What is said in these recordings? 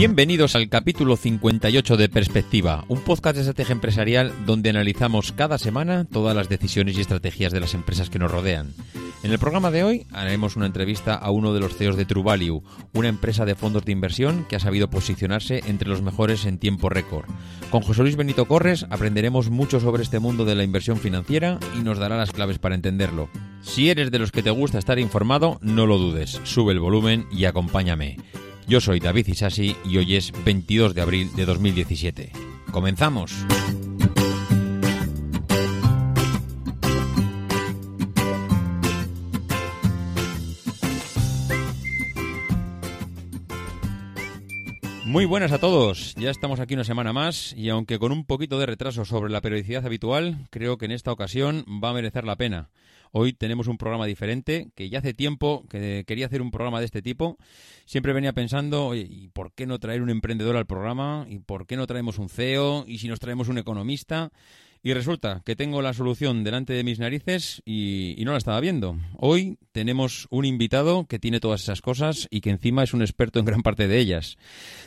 Bienvenidos al capítulo 58 de Perspectiva, un podcast de estrategia empresarial donde analizamos cada semana todas las decisiones y estrategias de las empresas que nos rodean. En el programa de hoy haremos una entrevista a uno de los CEOs de True Value, una empresa de fondos de inversión que ha sabido posicionarse entre los mejores en tiempo récord. Con José Luis Benito Corres aprenderemos mucho sobre este mundo de la inversión financiera y nos dará las claves para entenderlo. Si eres de los que te gusta estar informado, no lo dudes, sube el volumen y acompáñame. Yo soy David Isasi y hoy es 22 de abril de 2017. ¡Comenzamos! Muy buenas a todos, ya estamos aquí una semana más y aunque con un poquito de retraso sobre la periodicidad habitual, creo que en esta ocasión va a merecer la pena. Hoy tenemos un programa diferente, que ya hace tiempo que quería hacer un programa de este tipo. Siempre venía pensando, oye, ¿y por qué no traer un emprendedor al programa? ¿Y por qué no traemos un CEO? ¿Y si nos traemos un economista? Y resulta que tengo la solución delante de mis narices y, no la estaba viendo. Hoy tenemos un invitado que tiene todas esas cosas y que encima es un experto en gran parte de ellas.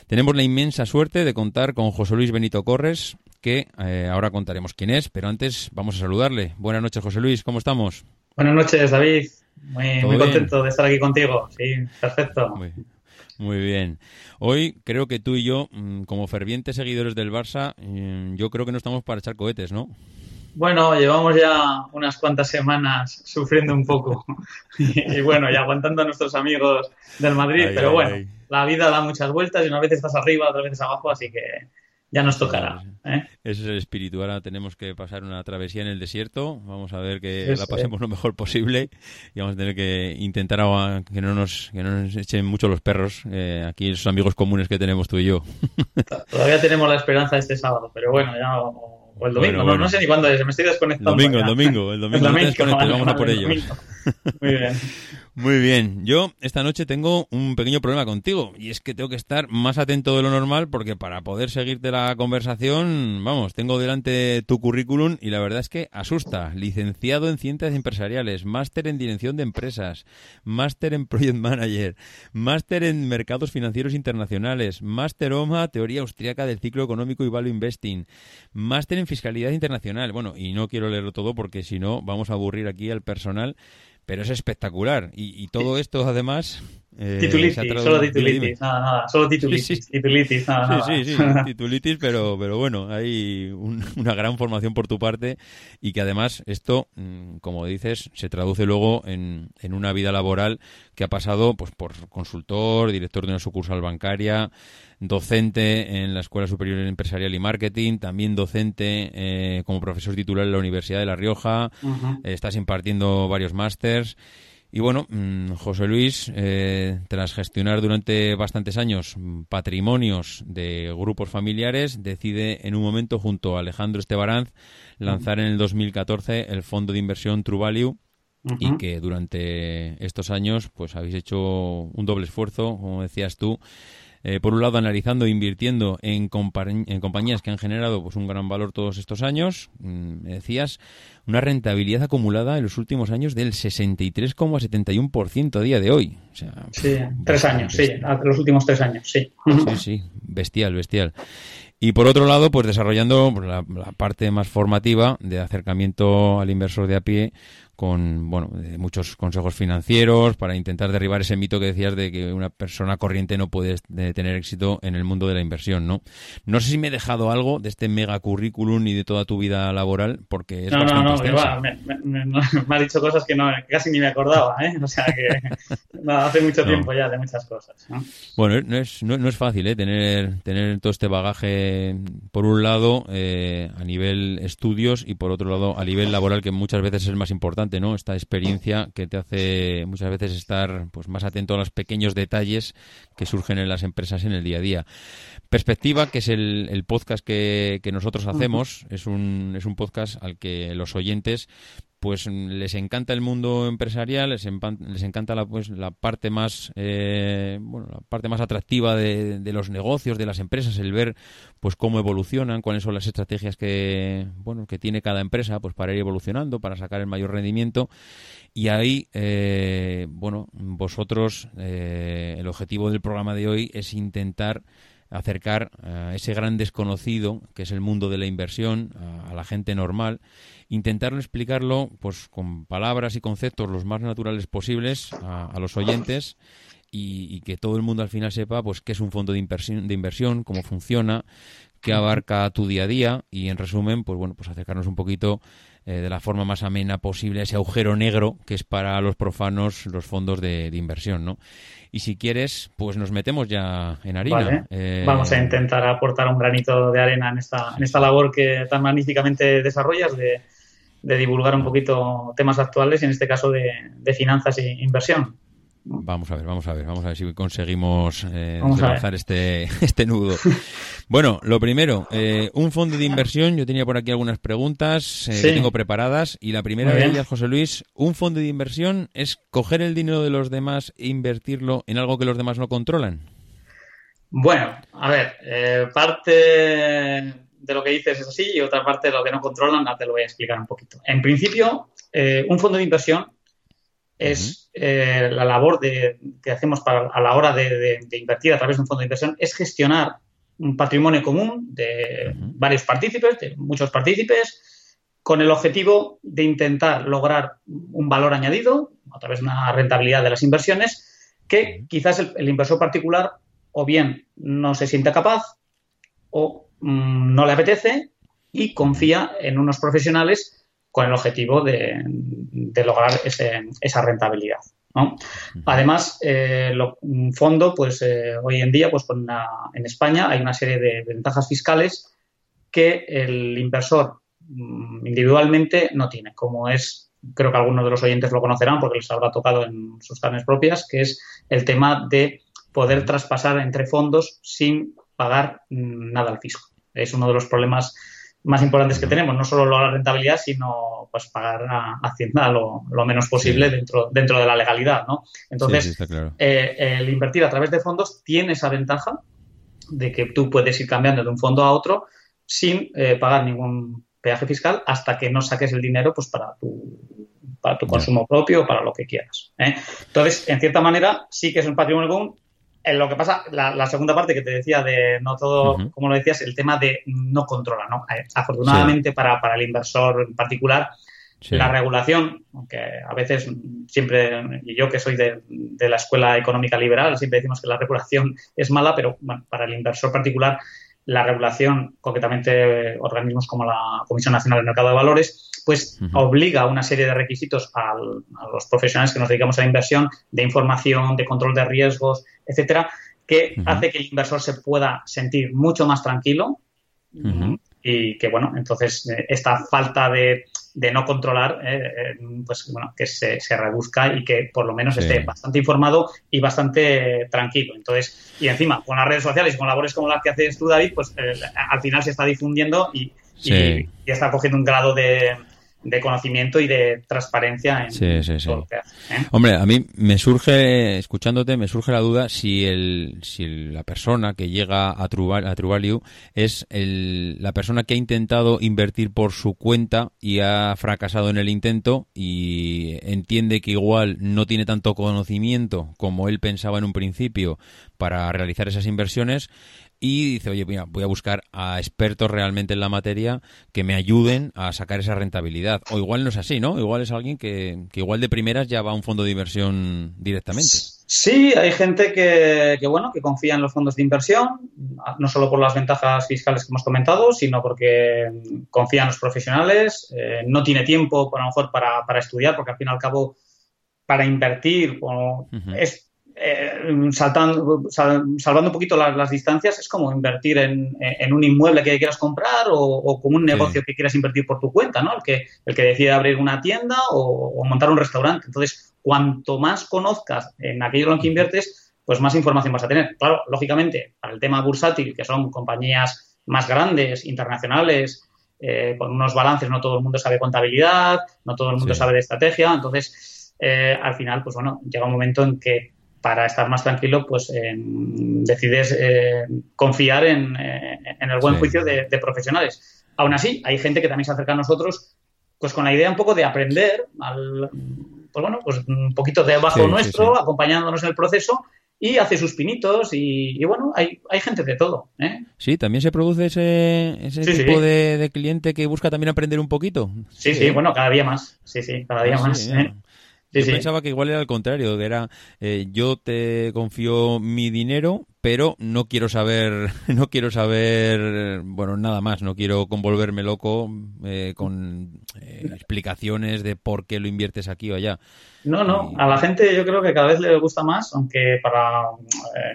Tenemos la inmensa suerte de contar con José Luis Benito Corres, que eh, ahora contaremos quién es, pero antes vamos a saludarle. Buenas noches, José Luis, ¿cómo estamos? Buenas noches, David. Muy, muy contento de estar aquí contigo. Sí, perfecto. Muy, bien. Hoy creo que tú y yo, mm, como fervientes seguidores del Barça, mm, yo creo que no estamos para echar cohetes, ¿no? Bueno, llevamos ya unas cuantas semanas sufriendo un poco y, bueno, y aguantando a nuestros amigos del Madrid, pero bueno, la vida da muchas vueltas y unas veces estás arriba, otras veces abajo, así que ya nos tocará. ¿eh? Ese es el espíritu. Ahora tenemos que pasar una travesía en el desierto. Vamos a ver que la pasemos lo mejor posible y vamos a tener que intentar que no nos, que no nos echen mucho los perros. Eh, aquí esos amigos comunes que tenemos tú y yo. Todavía tenemos la esperanza este sábado, pero bueno, ya o el domingo, no, no, sé ni cuándo es, me estoy desconectando. El domingo, el domingo, el domingo, el domingo, vamos a por ello. Muy bien. Muy bien. Yo esta noche tengo un pequeño problema contigo y es que tengo que estar más atento de lo normal porque para poder seguirte la conversación, vamos, tengo delante tu currículum y la verdad es que asusta. Licenciado en Ciencias Empresariales, máster en Dirección de Empresas, máster en Project Manager, máster en Mercados Financieros Internacionales, máster OMA, Teoría Austriaca del Ciclo Económico y Value Investing, máster en Fiscalidad Internacional. Bueno, y no quiero leerlo todo porque si no vamos a aburrir aquí al personal pero es espectacular. Y, todo esto, además. Eh, titulitis, solo titulitis, nada, nada, solo titulitis, sí, sí. titulitis, nada, sí, sí, sí, titulitis, pero, pero bueno, hay una gran formación por tu parte y que además esto, mm, como dices, se traduce luego en, en una vida laboral que ha pasado pues por consultor, director de una sucursal bancaria, docente en la Escuela Superior Empresarial y Marketing, también docente eh, como profesor titular en la Universidad de La Rioja, eh, estás impartiendo varios másters. Y bueno, mm, José Luis, eh, tras gestionar durante bastantes años patrimonios de grupos familiares, decide en un momento junto a Alejandro Estebaranz lanzar en el 2014 el fondo de inversión True Value y que durante estos años pues habéis hecho un doble esfuerzo, como decías tú, eh, por un lado analizando e invirtiendo en, en, compañías que han generado pues un gran valor todos estos años, mm, me decías, una rentabilidad acumulada en los últimos años del 63,71% a día de hoy. sí, tres años, sí, los últimos tres años, sí. Sí, sí, bestial, bestial. Y por otro lado, pues desarrollando pues, la, parte más formativa de acercamiento al inversor de a pie con bueno muchos consejos financieros para intentar derribar ese mito que decías de que una persona corriente no puede tener éxito en el mundo de la inversión no no sé si me he dejado algo de este mega currículum y de toda tu vida laboral porque es no no no me, me, me, ha dicho cosas que no casi ni me acordaba ¿eh? o sea que hace mucho tiempo ya de muchas cosas bueno no es no, es fácil ¿eh? tener tener todo este bagaje por un lado eh, a nivel estudios y por otro lado a nivel laboral que muchas veces es el más importante ¿no? Esta experiencia que te hace muchas veces estar pues más atento a los pequeños detalles que surgen en las empresas en el día a día. Perspectiva, que es el, podcast que, que, nosotros hacemos, es un, es un podcast al que los oyentes pues les encanta el mundo empresarial, les, les encanta la, pues, la parte más eh, bueno, la parte más atractiva de, de, los negocios, de las empresas, el ver pues cómo evolucionan, cuáles son las estrategias que bueno que tiene cada empresa pues para ir evolucionando, para sacar el mayor rendimiento. Y ahí eh, bueno vosotros eh, el objetivo del programa de hoy es intentar acercar a ese gran desconocido que es el mundo de la inversión a, la gente normal, intentar explicarlo pues con palabras y conceptos los más naturales posibles a, los oyentes y, que todo el mundo al final sepa pues qué es un fondo de inversión, de inversión cómo funciona, qué abarca tu día a día y en resumen pues bueno pues acercarnos un poquito eh, de la forma más amena posible ese agujero negro que es para los profanos los fondos de, inversión, ¿no? Y si quieres, pues nos metemos ya en harina. Eh, Vamos a intentar aportar un granito de arena en esta, en esta labor que tan magníficamente desarrollas de, divulgar un poquito temas actuales y en este caso de, de finanzas e inversión. Vamos a ver, vamos a ver, vamos a ver si conseguimos eh, este, este nudo. bueno, lo primero, eh, un fondo de inversión, yo tenía por aquí algunas preguntas eh, que tengo preparadas y la primera de ellas, José Luis, un fondo de inversión es coger el dinero de los demás e invertirlo en algo que los demás no controlan. Bueno, a ver, eh, parte de lo que dices es así y otra parte de lo que no controlan, te lo voy a explicar un poquito. En principio, un fondo de inversión es eh, la labor de, que hacemos para, a la hora de, invertir a través de un fondo de inversión, es gestionar un patrimonio común de varios partícipes, de muchos partícipes, con el objetivo de intentar lograr un valor añadido a través de una rentabilidad de las inversiones que quizás el, inversor particular o bien no se siente capaz o mm, no le apetece y confía en unos profesionales con el objetivo de, lograr esa rentabilidad. Además, eh, un fondo, pues eh, hoy en día, pues en España hay una serie de ventajas fiscales que el inversor mm, individualmente no tiene, como es, creo que algunos de los oyentes lo conocerán porque les habrá tocado en sus carnes propias, que es el tema de poder traspasar entre fondos sin pagar mm, nada al fisco. Es uno de los problemas más importantes que tenemos, no solo la rentabilidad, sino pues pagar a Hacienda lo, menos posible dentro, dentro de la legalidad, ¿no? Entonces, eh, el invertir a través de fondos tiene esa ventaja de que tú puedes ir cambiando de un fondo a otro sin eh, pagar ningún peaje fiscal hasta que no saques el dinero pues para tu para tu consumo propio o para lo que quieras. ¿eh? Entonces, en cierta manera, sí que es un patrimonio común, en lo que pasa, la, segunda parte que te decía de no todo, como lo decías, el tema de no controla, ¿no? Eh, afortunadamente para, para, el inversor en particular, la regulación, aunque a veces siempre, y yo que soy de, de, la escuela económica liberal, siempre decimos que la regulación es mala, pero bueno, para el inversor particular, la regulación, concretamente organismos como la Comisión Nacional del Mercado de Valores, pues obliga a una serie de requisitos a los profesionales que nos dedicamos a la inversión de información, de control de riesgos, etcétera, que hace que el inversor se pueda sentir mucho más tranquilo. Y que, bueno, entonces eh, esta falta de, no controlar, eh, eh, pues bueno, que se, reduzca y que por lo menos esté bastante informado y bastante tranquilo. Entonces, y encima, con las redes sociales y con labores como las que haces tú, David, pues al final se está difundiendo y, y, está cogiendo un grado de, de conocimiento y de transparencia en todo lo que hace. ¿eh? Hombre, a mí me surge, escuchándote, me surge la duda si el, si la persona que llega a True, a Value es el, la persona que ha intentado invertir por su cuenta y ha fracasado en el intento y entiende que igual no tiene tanto conocimiento como él pensaba en un principio para realizar esas inversiones y dice, oye, mira, voy a buscar a expertos realmente en la materia que me ayuden a sacar esa rentabilidad. O igual no es así, ¿no? Igual es alguien que, igual de primeras ya va a un fondo de inversión directamente. Sí, hay gente que, que, bueno, que confía en los fondos de inversión, no solo por las ventajas fiscales que hemos comentado, sino porque confía en los profesionales, eh, no tiene tiempo, a lo mejor, para, para, estudiar, porque al fin y al cabo, para invertir, es eh, saltando, salvando un poquito las, distancias, es como invertir en, un inmueble que quieras comprar o, como un negocio que quieras invertir por tu cuenta, ¿no? El que, el que decide abrir una tienda o, montar un restaurante. Entonces, cuanto más conozcas en aquello en lo que inviertes, pues más información vas a tener. Claro, lógicamente, para el tema bursátil, que son compañías más grandes, internacionales, eh, con unos balances, no todo el mundo sabe contabilidad, no todo el mundo sabe de estrategia, entonces, eh, al final, pues bueno, llega un momento en que para estar más tranquilo, pues decides eh, confiar en, eh, el buen juicio de, profesionales. Aún así, hay gente que también se acerca a nosotros pues con la idea un poco de aprender, al, pues bueno, pues un poquito debajo nuestro, acompañándonos en el proceso y hace sus pinitos y, bueno, hay, hay gente de todo. ¿eh? Sí, también se produce ese, ese tipo De, cliente que busca también aprender un poquito. Sí, sí, bueno, cada día más. Sí, sí, cada día ah, más. ¿eh? Yo pensaba que igual era al contrario, que era eh, yo te confío mi dinero, pero no quiero saber, no quiero saber, bueno, nada más, no quiero convolverme loco eh, con eh, explicaciones de por qué lo inviertes aquí o allá. No, no, a la gente yo creo que cada vez le gusta más, aunque para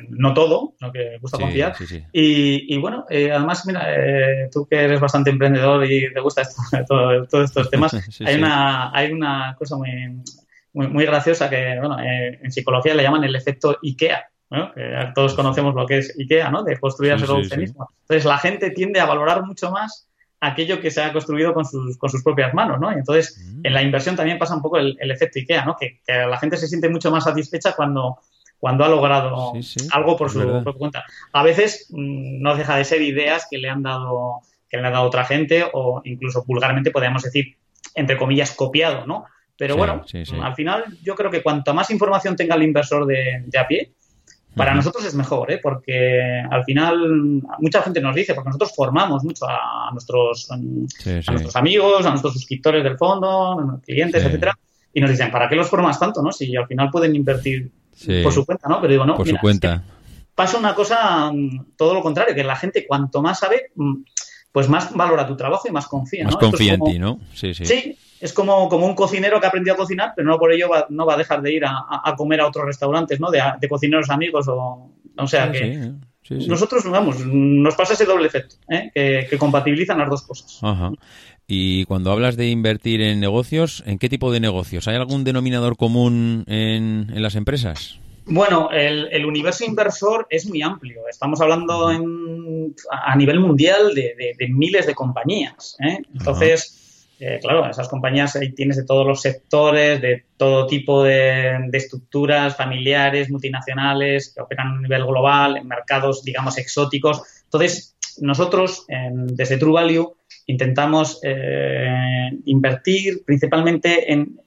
no todo, lo que gusta confiar. y, y, bueno, además, mira, tú que eres bastante emprendedor y te gusta esto, todo, todos estos temas, hay, Una, hay una cosa muy muy, graciosa que, bueno, eh, en psicología le llaman el efecto IKEA. Que todos conocemos lo que es IKEA, ¿no? De construir a sí, mismo. Entonces, la gente tiende a valorar mucho más aquello que se ha construido con sus, con sus propias manos, ¿no? Y entonces, mm. en la inversión también pasa un poco el, efecto IKEA, ¿no? Que, la gente se siente mucho más satisfecha cuando, cuando ha logrado algo por su propia cuenta. A veces mm, no deja de ser ideas que le han dado que le ha dado otra gente o incluso vulgarmente podríamos decir, entre comillas, copiado, ¿no? Pero bueno, al final yo creo que cuanto más información tenga el inversor de, a pie, para nosotros es mejor, ¿eh? porque al final mucha gente nos dice, porque nosotros formamos mucho a nuestros, a nuestros amigos, a nuestros suscriptores del fondo, clientes, etcétera, y nos dicen, ¿para qué los formas tanto? no Si al final pueden invertir por su cuenta, ¿no? Pero digo, no, por su cuenta. pasa una cosa mm, todo lo contrario, que la gente cuanto más sabe, mm, pues más valora tu trabajo y más confía. Más confía en ti, ¿no? Sí, sí. Sí, es como, como un cocinero que ha aprendido a cocinar, pero no por ello va, no va a dejar de ir a, comer a otros restaurantes, ¿no? De, cocineros amigos o... O sea que... Nosotros, vamos, nos pasa ese doble efecto, ¿eh? que, compatibilizan las dos cosas. Ajá. Y cuando hablas de invertir en negocios, ¿en qué tipo de negocios? ¿Hay algún denominador común en, las empresas? Bueno, el, universo inversor es muy amplio. Estamos hablando en, a nivel mundial de, miles de compañías. ¿eh? Entonces, eh, claro, esas compañías ahí tienes de todos los sectores, de todo tipo de, estructuras familiares, multinacionales, que operan a nivel global, en mercados, digamos, exóticos. Entonces, nosotros desde True Value intentamos eh, invertir principalmente en,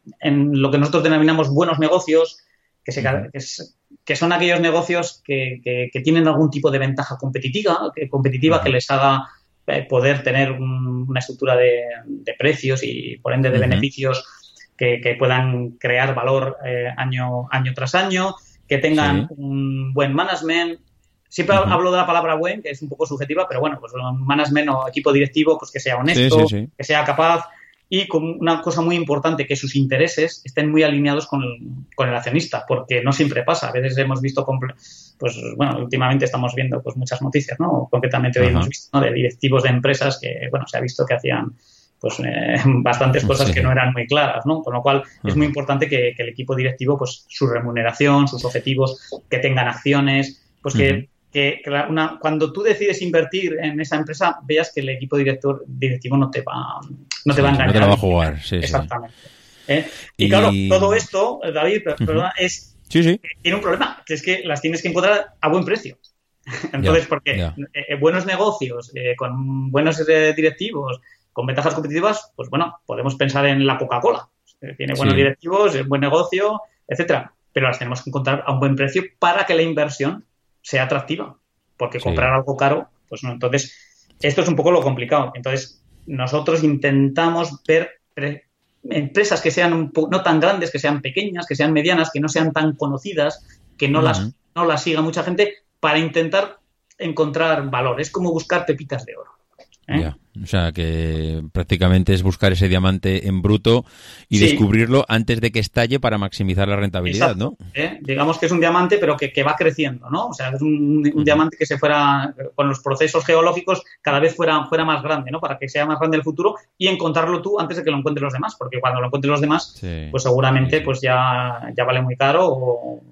lo que nosotros denominamos buenos negocios, que, son aquellos negocios que, tienen algún tipo de ventaja competitiva, que, competitiva que les haga poder tener una estructura de, precios y por ende de beneficios que, puedan crear valor eh, año, año tras año, que tengan un buen management. Siempre hablo de la palabra buen, que es un poco subjetiva, pero bueno, pues un management o equipo directivo, pues que sea honesto, que sea capaz y con una cosa muy importante, que sus intereses estén muy alineados con el, accionista, porque no siempre pasa. A veces hemos visto, pues bueno, últimamente estamos viendo pues muchas noticias, ¿no? Concretamente hoy hemos visto de directivos de empresas que, bueno, se ha visto que hacían pues eh, bastantes cosas que no eran muy claras, ¿no? Con lo cual es muy importante que, el equipo directivo, pues su remuneración, sus objetivos, que tengan acciones, pues que que, una, cuando tú decides invertir en esa empresa, veas que el equipo director, directivo no te va, no te va a engañar. No te va a jugar, sí, Exactamente. ¿Eh? Y, claro, todo esto, David, es, tiene un problema, que es que las tienes que encontrar a buen precio. Entonces, porque eh, eh, buenos negocios, con buenos directivos, con ventajas competitivas, pues bueno, podemos pensar en la Coca-Cola. Tiene buenos directivos, es buen negocio, etcétera. Pero las tenemos que encontrar a un buen precio para que la inversión sea atractiva. Porque comprar algo caro, pues no. Entonces, esto es un poco lo complicado. Entonces, nosotros intentamos ver empresas que sean no tan grandes, que sean pequeñas, que sean medianas, que no sean tan conocidas, que no, las, no las siga mucha gente, para intentar encontrar valor. Es como buscar pepitas de oro. ¿Eh? O sea, que prácticamente es buscar ese diamante en bruto y descubrirlo antes de que estalle para maximizar la rentabilidad, ¿no? ¿eh? Digamos que es un diamante, pero que, va creciendo, ¿no? O sea, es un, diamante que se fuera, con los procesos geológicos, cada vez fuera, fuera más grande, ¿no? Para que sea más grande el futuro y encontrarlo tú antes de que lo encuentren los demás, porque cuando lo encuentren los demás, pues seguramente pues ya, ya vale muy caro o,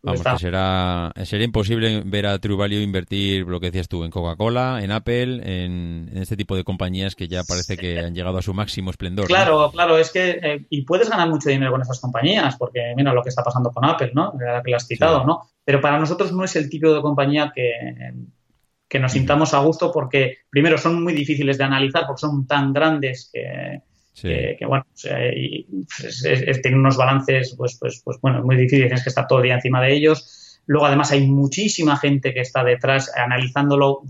Vamos, que será, sería imposible ver a True Value invertir, lo que decías tú, en Coca-Cola, en Apple, en, este tipo de compañías que ya parece que han llegado a su máximo esplendor. Claro, claro, es que, eh, y puedes ganar mucho dinero con esas compañías, porque mira lo que está pasando con Apple, ¿no? La que lo has citado, ¿no? Pero para nosotros no es el tipo de compañía que, que nos sintamos a gusto porque, primero, son muy difíciles de analizar porque son tan grandes que que, bueno, y, pues, unos balances, pues, pues, pues bueno, muy difíciles, tienes que estar todo el día encima de ellos. Luego, además, hay muchísima gente que está detrás analizándolo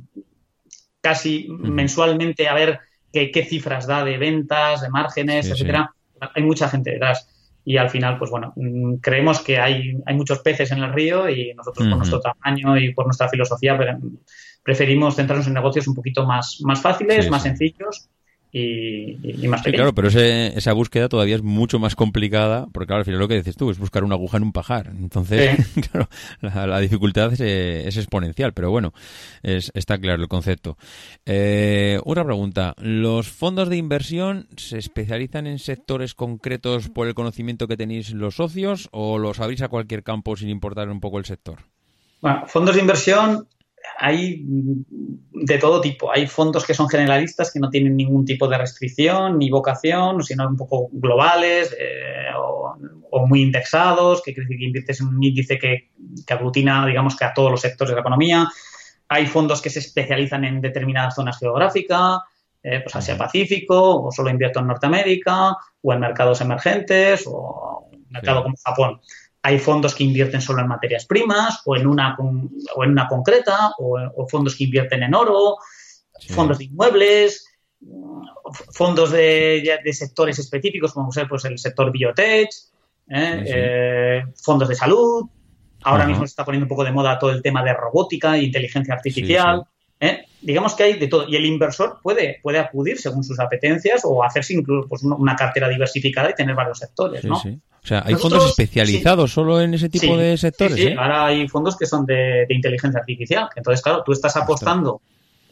casi mensualmente a ver qué, cifras da de ventas, de márgenes, etcétera. Hay mucha gente detrás. Y al final, pues bueno, mm, creemos que hay, hay muchos peces en el río y nosotros por nuestro tamaño y por nuestra filosofía preferimos centrarnos en negocios un poquito más, más fáciles, más sencillos y, más sí, claro, pero esa búsqueda todavía es mucho más complicada, porque claro, al final lo que dices tú es buscar una aguja en un pajar. Entonces, claro, la, dificultad es, exponencial, pero bueno, es, está claro el concepto. Eh, otra pregunta, ¿los fondos de inversión se especializan en sectores concretos por el conocimiento que tenéis los socios o los abrís a cualquier campo sin importar un poco el sector? Bueno, fondos de inversión hay de todo tipo. Hay fondos que son generalistas, que no tienen ningún tipo de restricción ni vocación, sino un poco globales eh, o, muy indexados, que que inviertes en un índice que, aglutina, digamos, que a todos los sectores de la economía. Hay fondos que se especializan en determinadas zonas geográficas, eh, pues Asia-Pacífico, o solo invierto en Norteamérica, o en mercados emergentes, o en mercado como Japón hay fondos que invierten solo en materias primas o en una, o en una concreta, o, fondos que invierten en oro, fondos de inmuebles, fondos de, sectores específicos, como ser pues, el sector biotech, ¿eh? Eh, fondos de salud. Ahora mismo se está poniendo un poco de moda todo el tema de robótica e inteligencia artificial. ¿eh? Digamos que hay de todo. Y el inversor puede, puede acudir según sus apetencias o hacerse incluso pues, una cartera diversificada y tener varios sectores. ¿no? O sea, hay fondos especializados solo en ese tipo de sectores. Sí, ¿eh? ahora hay fondos que son de, inteligencia artificial. Entonces, claro, tú estás apostando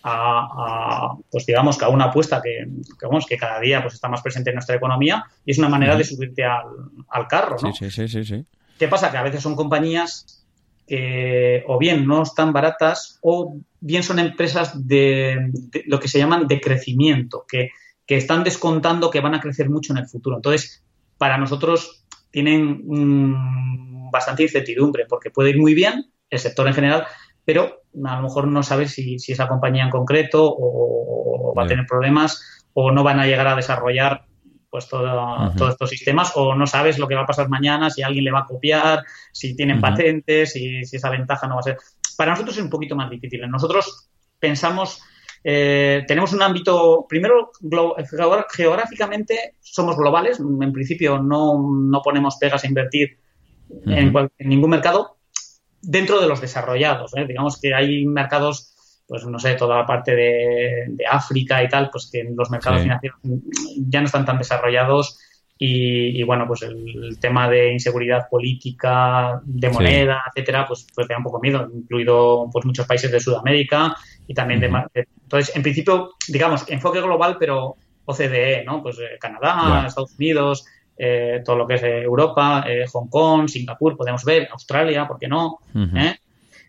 a, pues digamos que a una apuesta que, que cada día pues está más presente en nuestra economía y es una manera de subirte al, carro, ¿no? Sí, sí, sí, sí, ¿Qué pasa? Que a veces son compañías que o bien no están baratas o bien son empresas de, lo que se llaman de crecimiento, que, que están descontando que van a crecer mucho en el futuro. Entonces, para nosotros tienen bastante incertidumbre porque puede ir muy bien el sector en general, pero a lo mejor no sabes si, si esa compañía en concreto o, va a tener problemas o no van a llegar a desarrollar pues todo, todos estos sistemas o no sabes lo que va a pasar mañana, si alguien le va a copiar, si tienen patentes, si, si esa ventaja no va a ser. Para nosotros es un poquito más difícil. Nosotros pensamos eh, tenemos un ámbito, primero, geográficamente somos globales, en principio no, ponemos pegas a invertir en, ningún mercado dentro de los desarrollados. ¿eh? Digamos que hay mercados, pues no sé, toda la parte de, África y tal, pues que los mercados financieros ya no están tan desarrollados y, bueno, pues el, tema de inseguridad política, de moneda, etcétera, pues, pues da un poco miedo, incluido pues muchos países de Sudamérica y también de, Entonces, en principio, digamos, enfoque global, pero OCDE, ¿no? Pues eh, Canadá, Estados Unidos, eh, todo lo que es eh, Europa, Hong Kong, Singapur, podemos ver, Australia, ¿por qué no?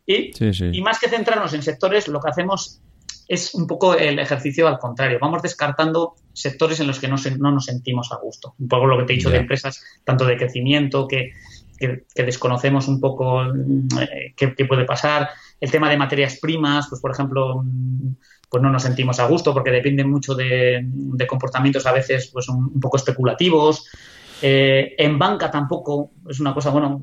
Y, y más que centrarnos en sectores, lo que hacemos es un poco el ejercicio al contrario. Vamos descartando sectores en los que no, no nos sentimos a gusto. Un poco lo que te he dicho de empresas, tanto de crecimiento, que, desconocemos un poco eh, qué, puede pasar. El tema de materias primas, pues por ejemplo, pues no nos sentimos a gusto porque dependen mucho de, comportamientos a veces pues un poco especulativos. Eh, en banca tampoco es una cosa, bueno,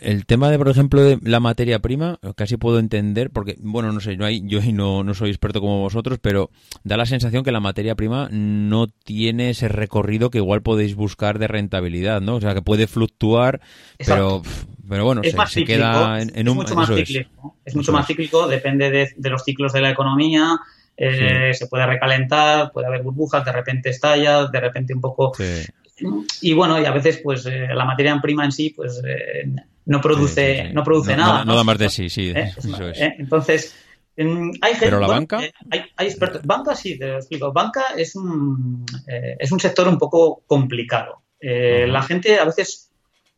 el tema de, por ejemplo, de la materia prima, casi puedo entender, porque, bueno, no sé, no hay, yo no, no soy experto como vosotros, pero da la sensación que la materia prima no tiene ese recorrido que igual podéis buscar de rentabilidad, ¿no? O sea, que puede fluctuar, pero pero bueno, se, queda en, un... Mucho más cíclico, es. mucho más cíclico, depende de, los ciclos de la economía, eh, se puede recalentar, puede haber burbujas, de repente estalla, de repente un poco... Y bueno, y a veces pues eh, la materia en prima en sí pues eh, no produce, no produce nada. No, da más de sí, sí. Entonces, hay gente, ¿Pero la banca? hay, expertos. Banca sí, te explico. Banca es un, es un sector un poco complicado. La gente a veces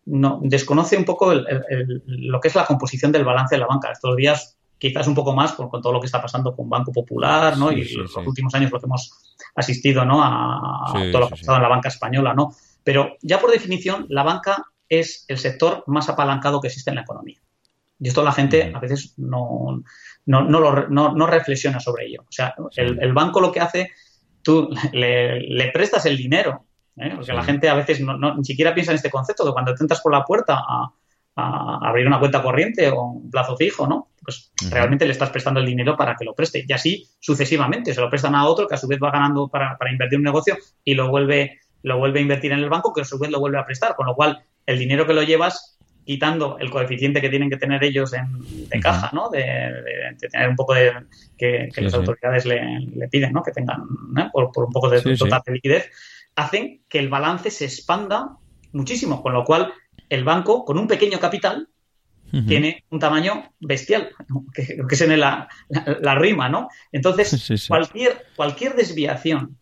no, desconoce un poco lo que es la composición del balance de la banca. Estos días quizás un poco más con, todo lo que está pasando con Banco Popular, ¿no? y los últimos años lo que hemos asistido, ¿no? A, todo lo que ha pasado en la banca española, ¿no? Pero ya por definición, la banca es el sector más apalancado que existe en la economía. Y esto la gente a veces no, no, no, reflexiona sobre ello. O sea, el, banco lo que hace, tú le, prestas el dinero, ¿eh? porque la gente a veces no, ni siquiera piensa en este concepto, que cuando te entras por la puerta a, abrir una cuenta corriente o un plazo fijo, ¿no? Pues realmente le estás prestando el dinero para que lo preste. Y así sucesivamente. Se lo prestan a otro que a su vez va ganando para, para invertir un negocio y lo vuelve, lo vuelve a invertir en el banco que a su vez lo vuelve a prestar. Con lo cual, el dinero que lo llevas quitando el coeficiente que tienen que tener ellos en, de caja, ¿no? De, tener un poco de que, las autoridades le, piden, ¿no? Que tengan por, un poco de total de liquidez, hacen que el balance se expanda muchísimo, con lo cual el banco, con un pequeño capital, tiene un tamaño bestial, que, que es en la, la, rima, ¿no? Entonces, cualquier, cualquier desviación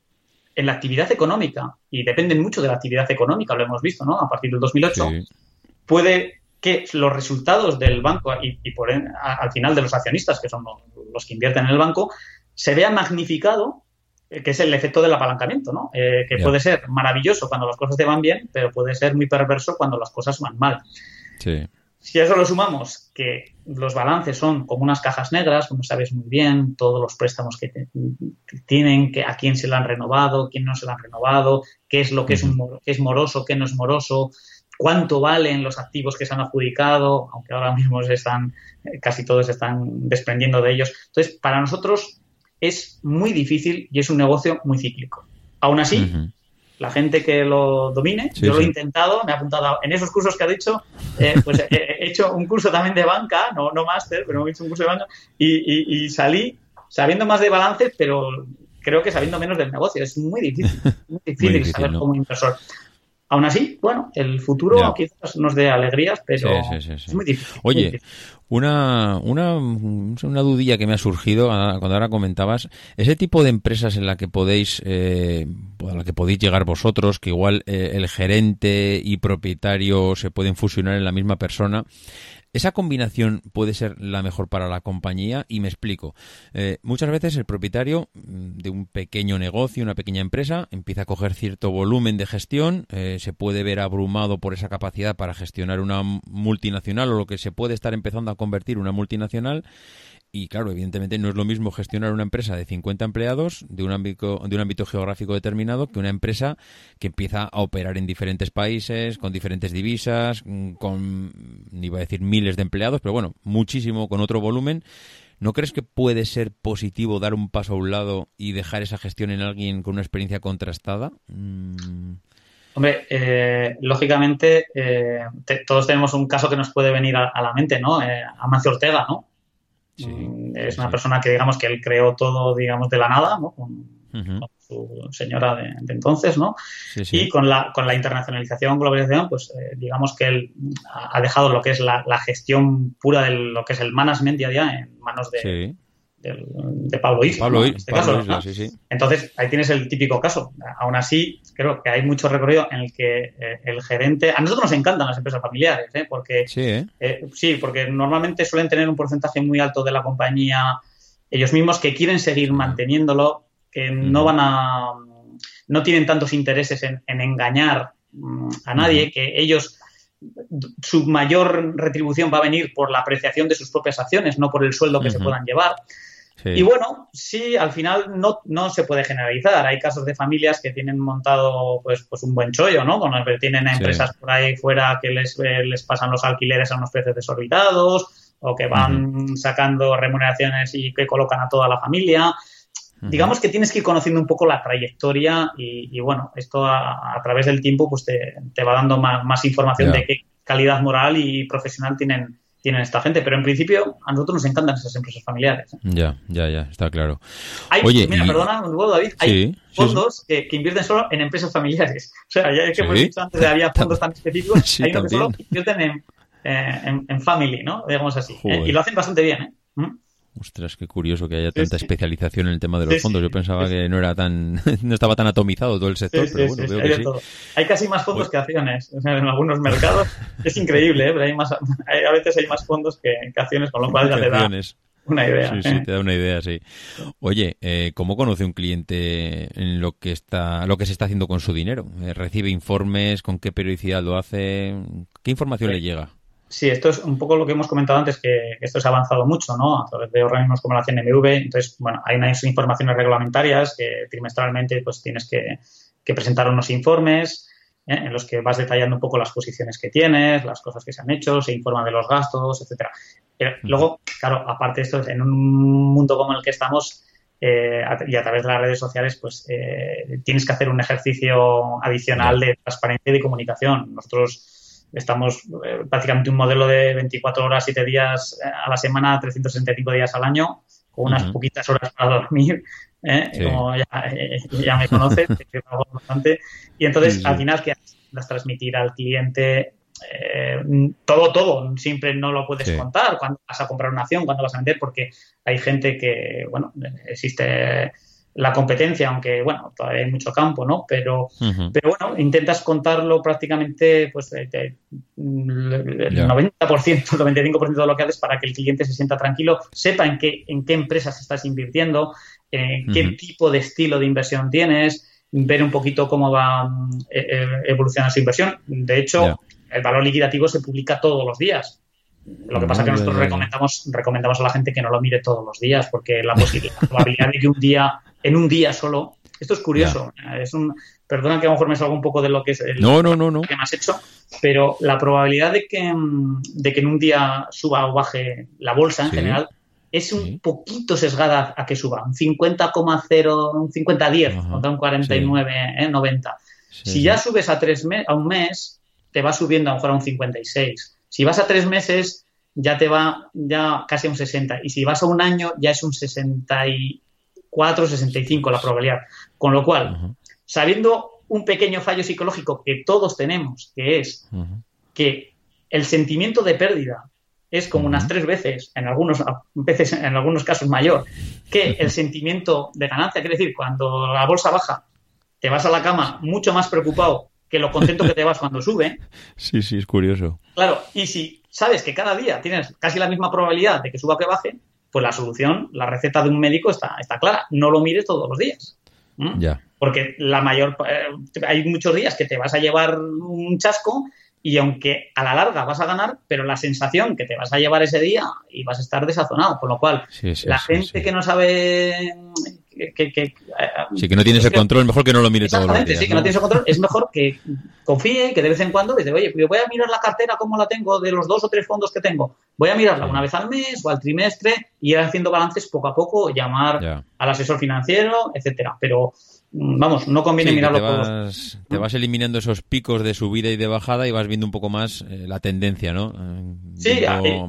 en la actividad económica, y dependen mucho de la actividad económica, lo hemos visto, ¿no? A partir del 2008, puede que los resultados del banco y, por al final de los accionistas, que son los, que invierten en el banco, se vean magnificado, eh, que es el efecto del apalancamiento, ¿no? Eh, que puede ser maravilloso cuando las cosas te van bien, pero puede ser muy perverso cuando las cosas van mal. Si a eso lo sumamos que los balances son como unas cajas negras, como sabes muy bien, todos los préstamos que, tienen, que a quién se lo han renovado, quién no se lo han renovado, qué es lo que es, un, qué es moroso, qué no es moroso, cuánto valen los activos que se han adjudicado, aunque ahora mismo están, eh, casi todos están desprendiendo de ellos. Entonces, para nosotros es muy difícil y es un negocio muy cíclico. Aún así, la gente que lo domine, yo lo he intentado, me he apuntado en esos cursos que ha dicho, eh, pues he hecho un curso también de banca, no, no máster, pero he hecho un curso de banca y, salí sabiendo más de balance, pero creo que sabiendo menos del negocio. Es muy difícil, muy difícil, saber como inversor. Aún así, bueno, el futuro quizás nos dé alegrías, pero es muy difícil. Oye, Una, una, una dudilla que me ha surgido cuando ahora comentabas, ese tipo de empresas en la que podéis, eh, a la que podéis llegar vosotros, que igual eh, el gerente y propietario se pueden fusionar en la misma persona, esa combinación puede ser la mejor para la compañía y me explico. Eh, muchas veces el propietario mm, de un pequeño negocio, una pequeña empresa, empieza a coger cierto volumen de gestión, eh, se puede ver abrumado por esa capacidad para gestionar una multinacional o lo que se puede estar empezando a convertir una multinacional y claro, evidentemente no es lo mismo gestionar una empresa de 50 empleados de un ámbito, de un ámbito geográfico determinado que una empresa que empieza a operar en diferentes países, con diferentes divisas, mm, con, ni iba a decir miles de empleados, pero bueno, muchísimo con otro volumen. ¿No crees que puede ser positivo dar un paso a un lado y dejar esa gestión en alguien con una experiencia contrastada? Mm. Hombre, eh, lógicamente eh, todos tenemos un caso que nos puede venir a, la mente, ¿no? Eh, Amancio Ortega, ¿no? Mm, es una persona que digamos que él creó todo, digamos, de la nada, ¿no? Con, su señora de, entonces, ¿no? y con la, con la internacionalización, globalización, pues eh, digamos que él ha dejado lo que es la, gestión pura de lo que es el management día a día en manos de, de, Pablo Isla. en este caso, Entonces, ahí tienes el típico caso. Aún así, creo que hay mucho recorrido en el que eh, el gerente. A nosotros nos encantan las empresas familiares, ¿eh? porque sí, ¿eh? sí, porque normalmente suelen tener un porcentaje muy alto de la compañía ellos mismos que quieren seguir manteniéndolo, que no van a. no tienen tantos intereses en, engañar mm, a nadie, que ellos su mayor retribución va a venir por la apreciación de sus propias acciones, no por el sueldo que se puedan llevar. Y bueno, sí, al final no, no se puede generalizar. Hay casos de familias que tienen montado pues, pues un buen chollo, ¿no? Con tienen empresas por ahí fuera que les, eh, les pasan los alquileres a unos precios desorbitados o que van sacando remuneraciones y que colocan a toda la familia. Digamos que tienes que ir conociendo un poco la trayectoria y, bueno, esto a, través del tiempo pues te, te va dando más, más información de qué calidad moral y profesional tienen tienen esta gente, pero en principio a nosotros nos encantan esas empresas familiares. Ya, ya, ya, está claro. Hay, Oye, mira, perdona, David, hay fondos Que, invierten solo en empresas familiares. O sea, ya es que hemos dicho antes que había fondos tan específicos, hay unos que solo invierten en, eh, en, family, ¿no? Digamos así. Eh, y lo hacen bastante bien, ¿eh? ¿Mm? Ostras, qué curioso que haya tanta especialización en el tema de los fondos. Yo pensaba que no era tan, no estaba tan atomizado todo el sector, pero bueno, veo que sí. Hay casi más fondos pues que acciones en algunos mercados. es increíble, ¿eh? pero hay más, a veces hay más fondos que, acciones, con lo cual ya te da una idea. Sí, sí, ¿eh? te da una idea, sí. Oye, eh, ¿cómo conoce un cliente en lo que está, lo que se está haciendo con su dinero? ¿Recibe informes? ¿Con qué periodicidad lo hace? ¿Qué información le llega? Sí, esto es un poco lo que hemos comentado antes, que esto se ha avanzado mucho, ¿no? A través de organismos como la CNMV. Entonces, bueno, hay unas informaciones reglamentarias que trimestralmente pues tienes que, presentar unos informes. en los que vas detallando un poco las posiciones que tienes, las cosas que se han hecho, se informa de los gastos, etcétera. Pero luego, claro, aparte de esto, en un mundo como el que estamos, eh, y a través de las redes sociales, pues eh, tienes que hacer un ejercicio adicional de transparencia y de comunicación. Nosotros estamos eh, prácticamente un modelo de 24 horas, 7 días a la semana, 365 días al año, con unas poquitas horas para dormir, como ya, me conoces, bastante. Y entonces, al final, que las transmitir al cliente eh, todo, todo, siempre no lo puedes contar cuando vas a comprar una acción, cuando vas a vender, porque hay gente que, bueno, existe la competencia, aunque, bueno, todavía hay mucho campo, ¿no? Pero, pero bueno, intentas contarlo prácticamente, pues, el 90%, el 95% de lo que haces para que el cliente se sienta tranquilo, sepa en qué, en qué empresas estás invirtiendo, en qué tipo de estilo de inversión tienes, ver un poquito cómo va eh, eh, evolucionando su inversión. De hecho, el valor liquidativo se publica todos los días. Lo que pasa es que nosotros recomendamos, recomendamos a la gente que no lo mire todos los días, porque la, posibilidad, probabilidad de que un día, en un día solo, esto es curioso, es un, perdona que a lo mejor me salga un poco de lo que es el no, no, no, no. que me has hecho, pero la probabilidad de que, de que en un día suba o baje la bolsa en general es un poquito sesgada a que suba, un 50,0, un 50-10, contra un 49, 90. Eh, si ya subes a, tres a un mes, te va subiendo a lo mejor a un 56. Si vas a tres meses, ya te va ya casi a un 60. Y si vas a un año, ya es un 64, 65 la probabilidad. Con lo cual, sabiendo un pequeño fallo psicológico que todos tenemos, que es que el sentimiento de pérdida es como unas tres veces, en algunos veces, en algunos casos mayor, que el sentimiento de ganancia. Quiere decir, cuando la bolsa baja, te vas a la cama mucho más preocupado que lo contento que te vas cuando sube. Sí, sí, es curioso. Claro, y si sabes que cada día tienes casi la misma probabilidad de que suba o que baje, pues la solución, la receta de un médico está, está clara. No lo mires todos los días. Ya. Porque la mayor. Eh, hay muchos días que te vas a llevar un chasco y aunque a la larga vas a ganar, pero la sensación que te vas a llevar ese día y vas a estar desazonado. Con lo cual, la gente que no sabe que, que, sí, que no tienes el control, mejor que no lo mire todos los días. Sí, que no tienes el control, es mejor que confíe, que de vez en cuando dice, oye, yo voy a mirar la cartera cómo la tengo de los dos o tres fondos que tengo. Voy a mirarla una vez al mes o al trimestre y ir haciendo balances poco a poco, llamar al asesor financiero, etcétera. Pero vamos, no conviene mirarlo te vas, Te vas eliminando esos picos de subida y de bajada y vas viendo un poco más eh, la tendencia, ¿no? Eh, sí, eh,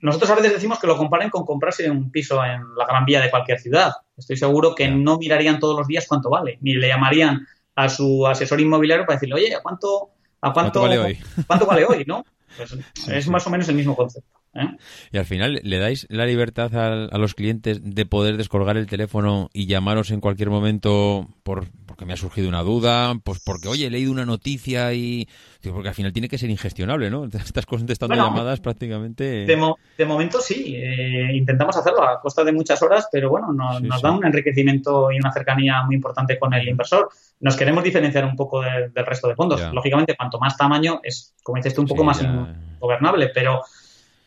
nosotros a veces decimos que lo comparen con comprarse un piso en la Gran Vía de cualquier ciudad. Estoy seguro que no mirarían todos los días cuánto vale, ni le llamarían a su asesor inmobiliario para decirle, oye, ¿a cuánto, a cuánto, vale hoy? ¿Cuánto vale hoy? ¿no? Pues es más o menos el mismo concepto. ¿Eh? Y al final, ¿le dais la libertad a, los clientes de poder descolgar el teléfono y llamaros en cualquier momento por porque me ha surgido una duda, pues porque, oye, he leído una noticia y... Porque al final tiene que ser ingestionable, ¿no? Estás contestando llamadas prácticamente... De, momento sí, eh, intentamos hacerlo a costa de muchas horas, pero bueno, nos, da un enriquecimiento y una cercanía muy importante con el inversor. Nos queremos diferenciar un poco del resto de fondos. Lógicamente, cuanto más tamaño es, como dices tú, un poco más gobernable, pero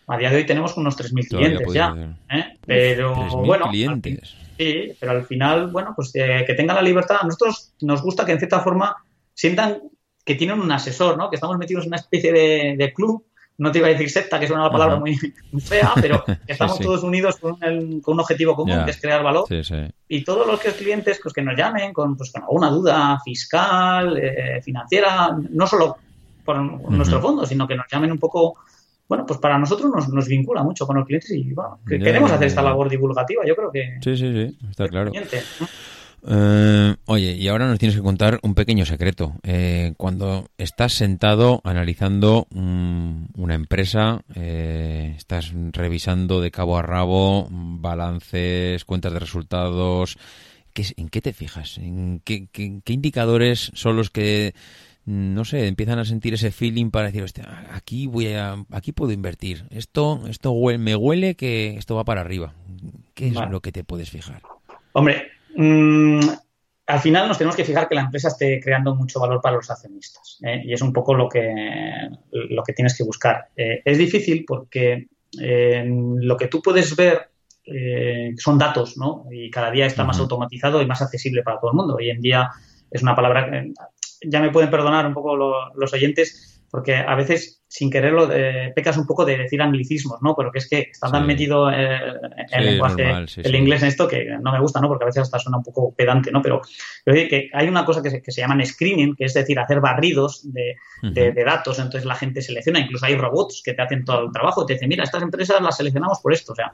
a día de hoy tenemos unos 3.000 clientes ya. ¿eh? Pero bueno, clientes. sí, pero al final, bueno, pues eh, que tengan la libertad. A nosotros nos gusta que en cierta forma sientan que tienen un asesor, ¿no? Que estamos metidos en una especie de, club. No te iba a decir secta, que es una palabra muy, fea, pero que estamos todos unidos con, un objetivo común, que es crear valor. Y todos los que clientes pues, que nos llamen con, pues, con alguna duda fiscal, eh, financiera, no solo por nuestro fondo, sino que nos llamen un poco bueno, pues para nosotros nos, nos vincula mucho con los clientes y bueno, queremos hacer esta labor divulgativa, yo creo que... Sí, sí, sí, está claro. Eh, oye, y ahora nos tienes que contar un pequeño secreto. Eh, cuando estás sentado analizando mm, una empresa, eh, estás revisando de cabo a rabo balances, cuentas de resultados, ¿en qué te fijas? ¿En qué, qué indicadores son los que no sé, empiezan a sentir ese feeling para decir, aquí voy a, aquí puedo invertir. Esto, esto me huele que esto va para arriba. ¿Qué es lo que te puedes fijar? Hombre, mm, al final nos tenemos que fijar que la empresa esté creando mucho valor para los accionistas. ¿eh? Y es un poco lo que, lo que tienes que buscar. Eh, es difícil porque eh, lo que tú puedes ver son datos, ¿no? Y cada día está más automatizado y más accesible para todo el mundo. Hoy en día es una palabra ya me pueden perdonar un poco los oyentes, porque a veces sin quererlo eh, pecas un poco de decir anglicismos, ¿no? Pero que es que está tan metido eh, el lenguaje, el inglés en esto que no me gusta, ¿no? Porque a veces hasta suena un poco pedante, ¿no? Pero, que hay una cosa que se, que se llaman screening, que es decir, hacer barridos de, datos, entonces la gente selecciona, incluso hay robots que te hacen todo el trabajo, te dicen, mira, estas empresas las seleccionamos por esto, o sea,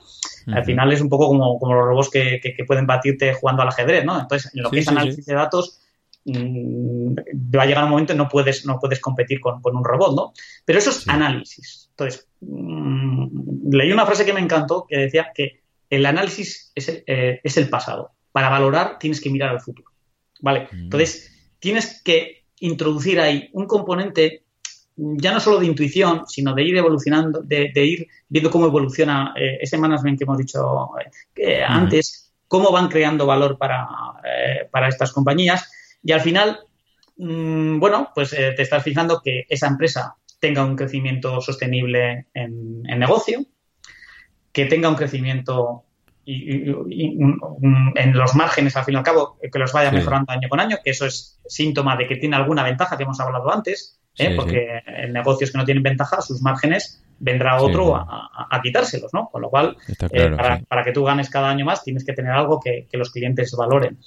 al final es un poco como, como los robots que, que, pueden batirte jugando al ajedrez, ¿no? Entonces, en lo que es análisis de datos, Mm, va a llegar un momento en no puedes, no puedes competir con, un robot, ¿no? Pero eso es análisis. Entonces, mm, leí una frase que me encantó que decía que el análisis es el, eh, es el pasado. Para valorar tienes que mirar al futuro. ¿Vale? Mm. Entonces, tienes que introducir ahí un componente ya no solo de intuición, sino de ir evolucionando, de, ir viendo cómo evoluciona eh, ese management que hemos dicho eh, antes, cómo van creando valor para, para estas compañías y al final, mm, bueno, pues eh, te estás fijando que esa empresa tenga un crecimiento sostenible en, negocio, que tenga un crecimiento en los márgenes, al fin y al cabo, que los vaya mejorando año con año, que eso es síntoma de que tiene alguna ventaja que hemos hablado antes, ¿eh? porque en negocios que no tienen ventaja, sus márgenes vendrá otro a, quitárselos, ¿no? Con lo cual, eh, para, que tú ganes cada año más, tienes que tener algo que los clientes valoren.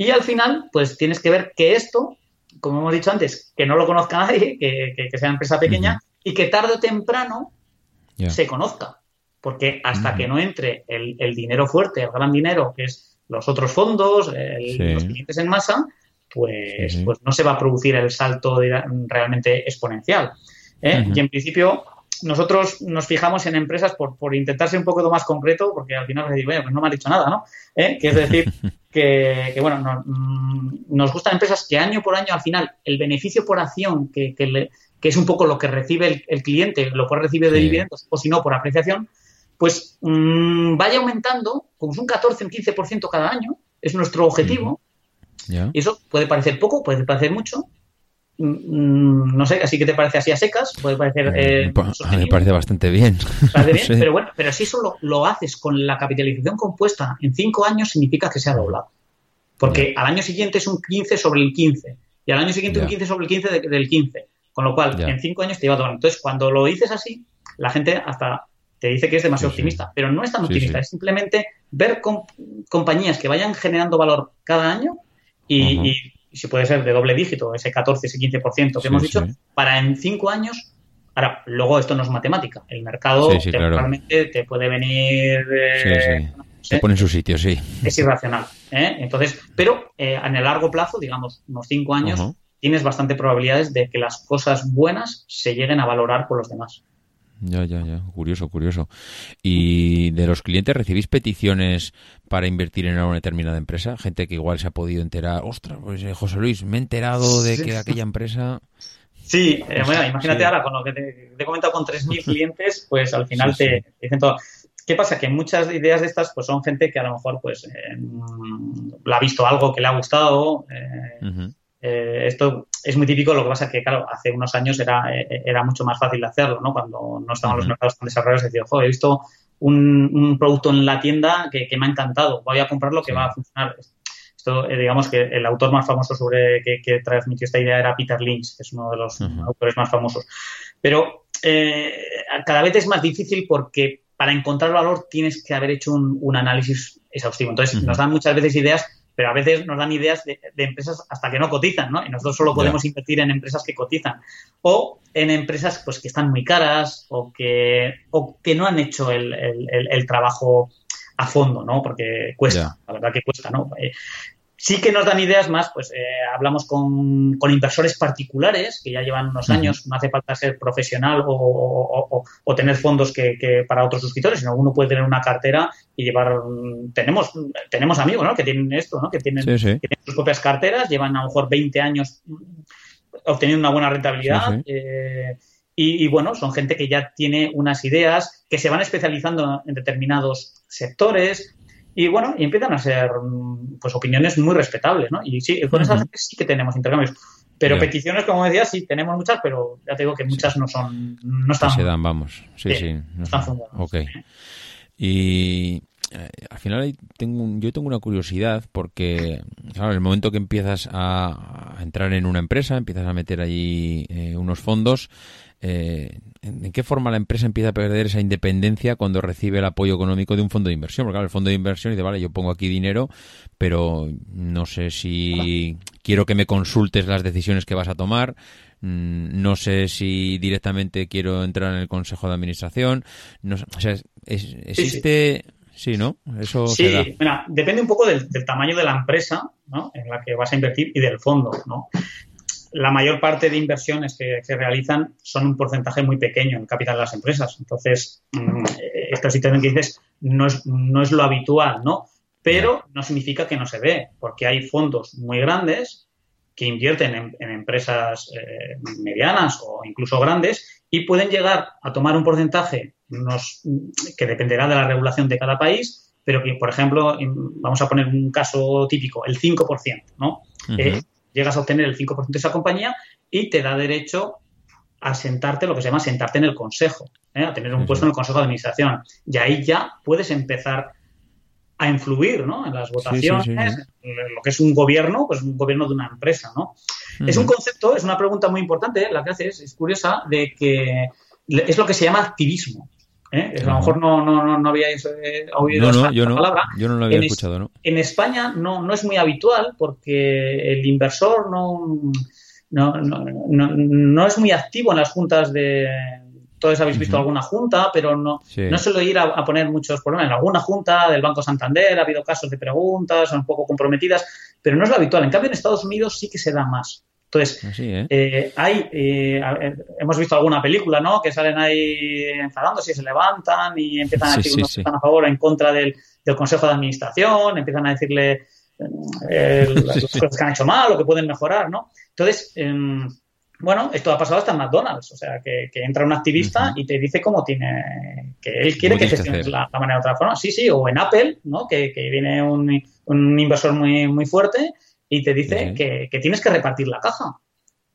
Y al final, pues tienes que ver que esto, como hemos dicho antes, que no lo conozca nadie, que, que, sea empresa pequeña y que tarde o temprano se conozca. Porque hasta que no entre el, dinero fuerte, el gran dinero, que es los otros fondos, los clientes en masa, pues, pues no se va a producir el salto realmente exponencial. ¿eh? Y en principio, nosotros nos fijamos en empresas por, por intentar ser un poco más concreto, porque al final bueno, pues no me ha dicho nada, ¿no? ¿Eh? Que es decir, que, bueno, mm, nos gustan empresas que año por año al final el beneficio por acción, que, que, es un poco lo que recibe el, cliente, lo puede recibir de dividendos o si no por apreciación, pues mm, vaya aumentando como es un 14, un 15% cada año, es nuestro objetivo. Y eso puede parecer poco, puede parecer mucho, Mm, no sé, así que te parece así a secas, puede parecer... Eh, eh me parece bastante bien. Pero bueno, pero si eso lo, haces con la capitalización compuesta en cinco años, significa que se ha doblado. Porque al año siguiente es un 15 sobre el 15 y al año siguiente un 15 sobre el 15 del 15. Con lo cual, en cinco años te lleva doblando. Entonces, cuando lo dices así, la gente hasta te dice que es demasiado optimista, pero no es tan optimista, es simplemente ver compañías que vayan generando valor cada año y y si puede ser de doble dígito, ese 14, ese 15% que hemos dicho, para en cinco años. Ahora, luego esto no es matemática. El mercado realmente te puede venir. Eh, se pone en su sitio, sí. Es irracional. ¿eh? Entonces, pero eh, en el largo plazo, digamos, unos cinco años, tienes bastante probabilidades de que las cosas buenas se lleguen a valorar por los demás. Ya, ya, ya. Curioso, curioso. ¿Y de los clientes recibís peticiones para invertir en una determinada empresa? Gente que igual se ha podido enterar. Ostras, pues eh, José Luis, me he enterado de que aquella empresa. Sí, eh, bueno, imagínate ahora con lo que te, he comentado con 3.000 clientes, pues al final te, dicen todo. ¿Qué pasa? Que muchas ideas de estas pues son gente que a lo mejor pues eh, la ha visto algo que le ha gustado. Eh, esto es muy típico, lo que pasa es que, claro, hace unos años era, eh, era mucho más fácil hacerlo, ¿no? Cuando no estaban los mercados tan desarrollados, decía, joder, he visto un, producto en la tienda que, me ha encantado, voy a comprarlo que va a funcionar. Esto, eh, digamos que el autor más famoso sobre que, transmitió esta idea era Peter Lynch, que es uno de los autores más famosos. Pero cada vez es más difícil porque para encontrar valor tienes que haber hecho un, análisis exhaustivo. Entonces, nos dan muchas veces ideas pero a veces nos dan ideas de, empresas hasta que no cotizan, ¿no? Y nosotros solo podemos invertir en empresas que cotizan. O en empresas pues que están muy caras o que, o que no han hecho el, el, trabajo a fondo, ¿no? Porque cuesta, la verdad que cuesta, ¿no? Sí que nos dan ideas más, pues eh, hablamos con, inversores particulares que ya llevan unos años, no hace falta ser profesional o, tener fondos que, para otros suscriptores, sino uno puede tener una cartera y llevar, tenemos, tenemos amigos ¿no? que tienen esto, ¿no? que, tienen, sus propias carteras, llevan a lo mejor 20 años obteniendo una buena rentabilidad. Eh, y, y, bueno, son gente que ya tiene unas ideas, que se van especializando en determinados sectores, y bueno, y empiezan a ser pues opiniones muy respetables, ¿no? Y sí, con esas sí que tenemos intercambios. Pero peticiones, como decía, sí tenemos muchas, pero ya te digo que muchas no son, no están. se dan, vamos. Sí, sí. no están fundadas. Ok. Y al final tengo yo tengo una curiosidad porque, claro, en el momento que empiezas a, entrar en una empresa, empiezas a meter allí eh, unos fondos. Eh, ¿En qué forma la empresa empieza a perder esa independencia cuando recibe el apoyo económico de un fondo de inversión? Porque claro, el fondo de inversión dice, vale, yo pongo aquí dinero, pero no sé si quiero que me consultes las decisiones que vas a tomar, mm, no sé si directamente quiero entrar en el consejo de administración, no, o sea, existe... Sí, ¿no? Eso sí, Mira, depende un poco del, tamaño de la empresa en la que vas a invertir y del fondo, ¿no? La mayor parte de inversiones que se realizan son un porcentaje muy pequeño en capital de las empresas. Entonces, mm, esta situación que dices no es, no es lo habitual, ¿no? Pero no significa que no se ve, porque hay fondos muy grandes que invierten en, empresas eh, medianas o incluso grandes y pueden llegar a tomar un porcentaje que dependerá de la regulación de cada país, pero que, por ejemplo, vamos a poner un caso típico, el 5%, ¿no? Eh, llegas a obtener el 5% de esa compañía y te da derecho a sentarte, lo que se llama sentarte en el consejo, ¿eh? a tener un puesto en el consejo de administración. Y ahí ya puedes empezar a influir ¿no? en las votaciones, lo que es un gobierno, pues un gobierno de una empresa. ¿no? Es un concepto, es una pregunta muy importante, la que haces, es curiosa, de que es lo que se llama activismo. ¿eh? A lo mejor no, no, no, habíais eh, oído esa, palabra. Yo no lo había escuchado, ¿no? En España no, no es muy habitual porque el inversor no, no, no, es muy activo en las juntas de, todos habéis visto alguna junta, pero no, no suelo ir a, poner muchos problemas. En alguna junta del Banco Santander ha habido casos de preguntas, son un poco comprometidas, pero no es lo habitual. En cambio, en Estados Unidos sí que se da más. Entonces, ¿eh? Eh, hay, eh, hemos visto alguna película, ¿no? Que salen ahí enfadándose y se levantan y empiezan a decir unos que están a favor o en contra del, Consejo de Administración, empiezan a decirle las cosas que han hecho mal o que pueden mejorar, ¿no? Entonces, em, bueno, esto ha pasado hasta en McDonald's, o sea, que, entra un activista y te dice cómo tiene, que él quiere que gestiones la, manera de otra forma. Sí, sí, o en Apple, ¿no? Que, viene un, inversor muy, muy fuerte y te dice que, tienes que repartir la caja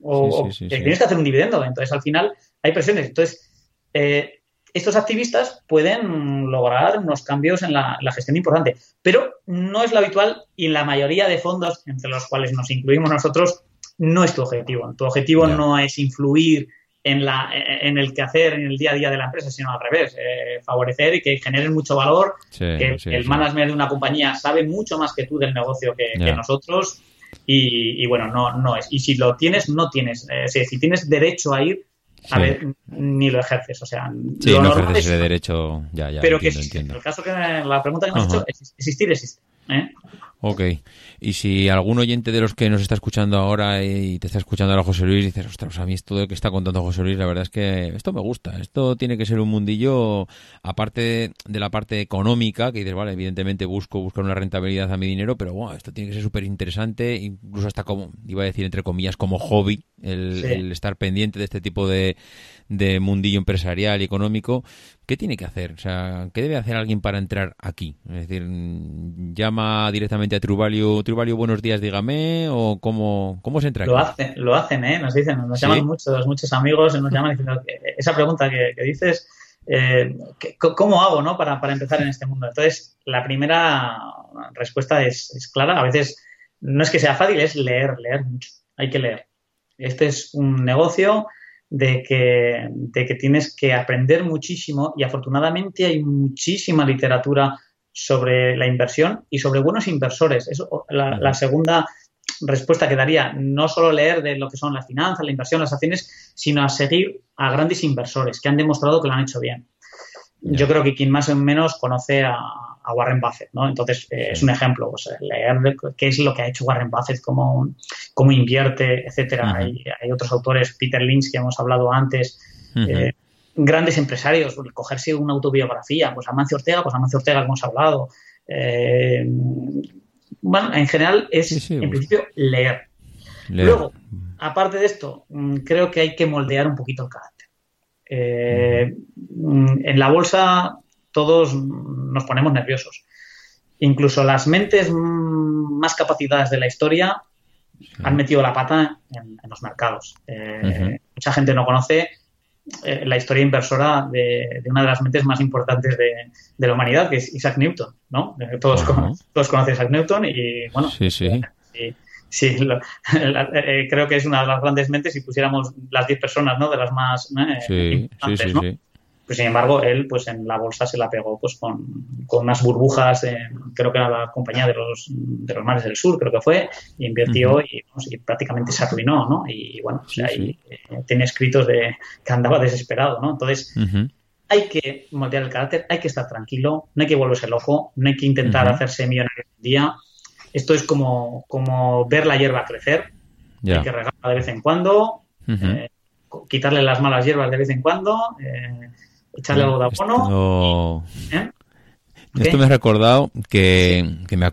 o, que tienes que hacer un dividendo. Entonces, al final hay presiones. Entonces, eh, estos activistas pueden lograr unos cambios en la, la, gestión importante, pero no es lo habitual y en la mayoría de fondos, entre los cuales nos incluimos nosotros, no es tu objetivo. Tu objetivo no es influir en, la, en el quehacer, en el día a día de la empresa, sino al revés, eh, favorecer y que generen mucho valor, que el management de una compañía sabe mucho más que tú del negocio que, nosotros y, bueno, no, no es. Y si lo tienes, no tienes. Eh, si, tienes derecho a ir, a ver, ni lo ejerces. O sea, sí, no ejerces ese derecho, ya, ya. Pero que El caso que la pregunta que me has hecho, existir existe. ¿eh? Ok. Y si algún oyente de los que nos está escuchando ahora y te está escuchando ahora José Luis, dices, ostras, a mí esto de que está contando José Luis, la verdad es que esto me gusta. Esto tiene que ser un mundillo, aparte de la parte económica, que dices, vale, evidentemente busco buscar una rentabilidad a mi dinero, pero bueno, esto tiene que ser súper interesante, incluso hasta como, iba a decir entre comillas, como hobby, el estar pendiente de este tipo de, de mundillo empresarial y económico, ¿qué tiene que hacer? O sea, ¿qué debe hacer alguien para entrar aquí? Es decir, llama directamente a Truvalio, Truvalio, buenos días, dígame, o cómo, cómo se entra Lo hacen, lo hacen, ¿eh? Nos dicen, nos llaman muchos, muchos amigos, nos llaman diciendo esa pregunta que, dices, eh, ¿cómo hago, no? Para, para empezar en este mundo. Entonces, la primera respuesta es, es clara. A veces no es que sea fácil, es leer, leer mucho. Hay que leer. Este es un negocio de que, de que tienes que aprender muchísimo y afortunadamente hay muchísima literatura sobre la inversión y sobre buenos inversores. Eso, la, segunda respuesta que daría, no solo leer de lo que son las finanzas, la inversión, las acciones, sino a seguir a grandes inversores que han demostrado que lo han hecho bien. Yo creo que quien más o menos conoce a, a Warren Buffett, ¿no? Entonces, eh, es un ejemplo, pues, leer qué es lo que ha hecho Warren Buffett, cómo, cómo invierte, etcétera. hay, otros autores, Peter Lynch, que hemos hablado antes, eh, grandes empresarios, cogerse una autobiografía, pues Amancio Ortega, pues Amancio Ortega, hemos hablado. Eh, bueno, en general es, en principio, leer. Luego, aparte de esto, mm, creo que hay que moldear un poquito el carácter. Mm, en la bolsa todos nos ponemos nerviosos. Incluso las mentes más capacitadas de la historia han metido la pata en, los mercados. Eh, mucha gente no conoce eh, la historia inversora de, una de las mentes más importantes de, la humanidad, que es Isaac Newton, ¿no? Eh, todos, todos conocen a Isaac Newton y, bueno, sí, eh, creo que es una de las grandes mentes si pusiéramos las 10 personas, ¿no? De las más sí, sí, sí, sí. Pues sin embargo, él pues en la bolsa se la pegó pues con, unas burbujas, creo que era la compañía de los, de los mares del sur, creo que fue, y invirtió y, prácticamente se arruinó, ¿no? Y bueno, ahí eh, tiene escritos de que andaba desesperado, ¿no? Entonces, hay que moldear el carácter, hay que estar tranquilo, no hay que volverse loco, no hay que intentar hacerse millonario un día. Esto es como, como ver la hierba crecer, hay que regarla de vez en cuando, eh, quitarle las malas hierbas de vez en cuando, eh, echarle algo de abono. ¿eh? Esto me ha recordado que, me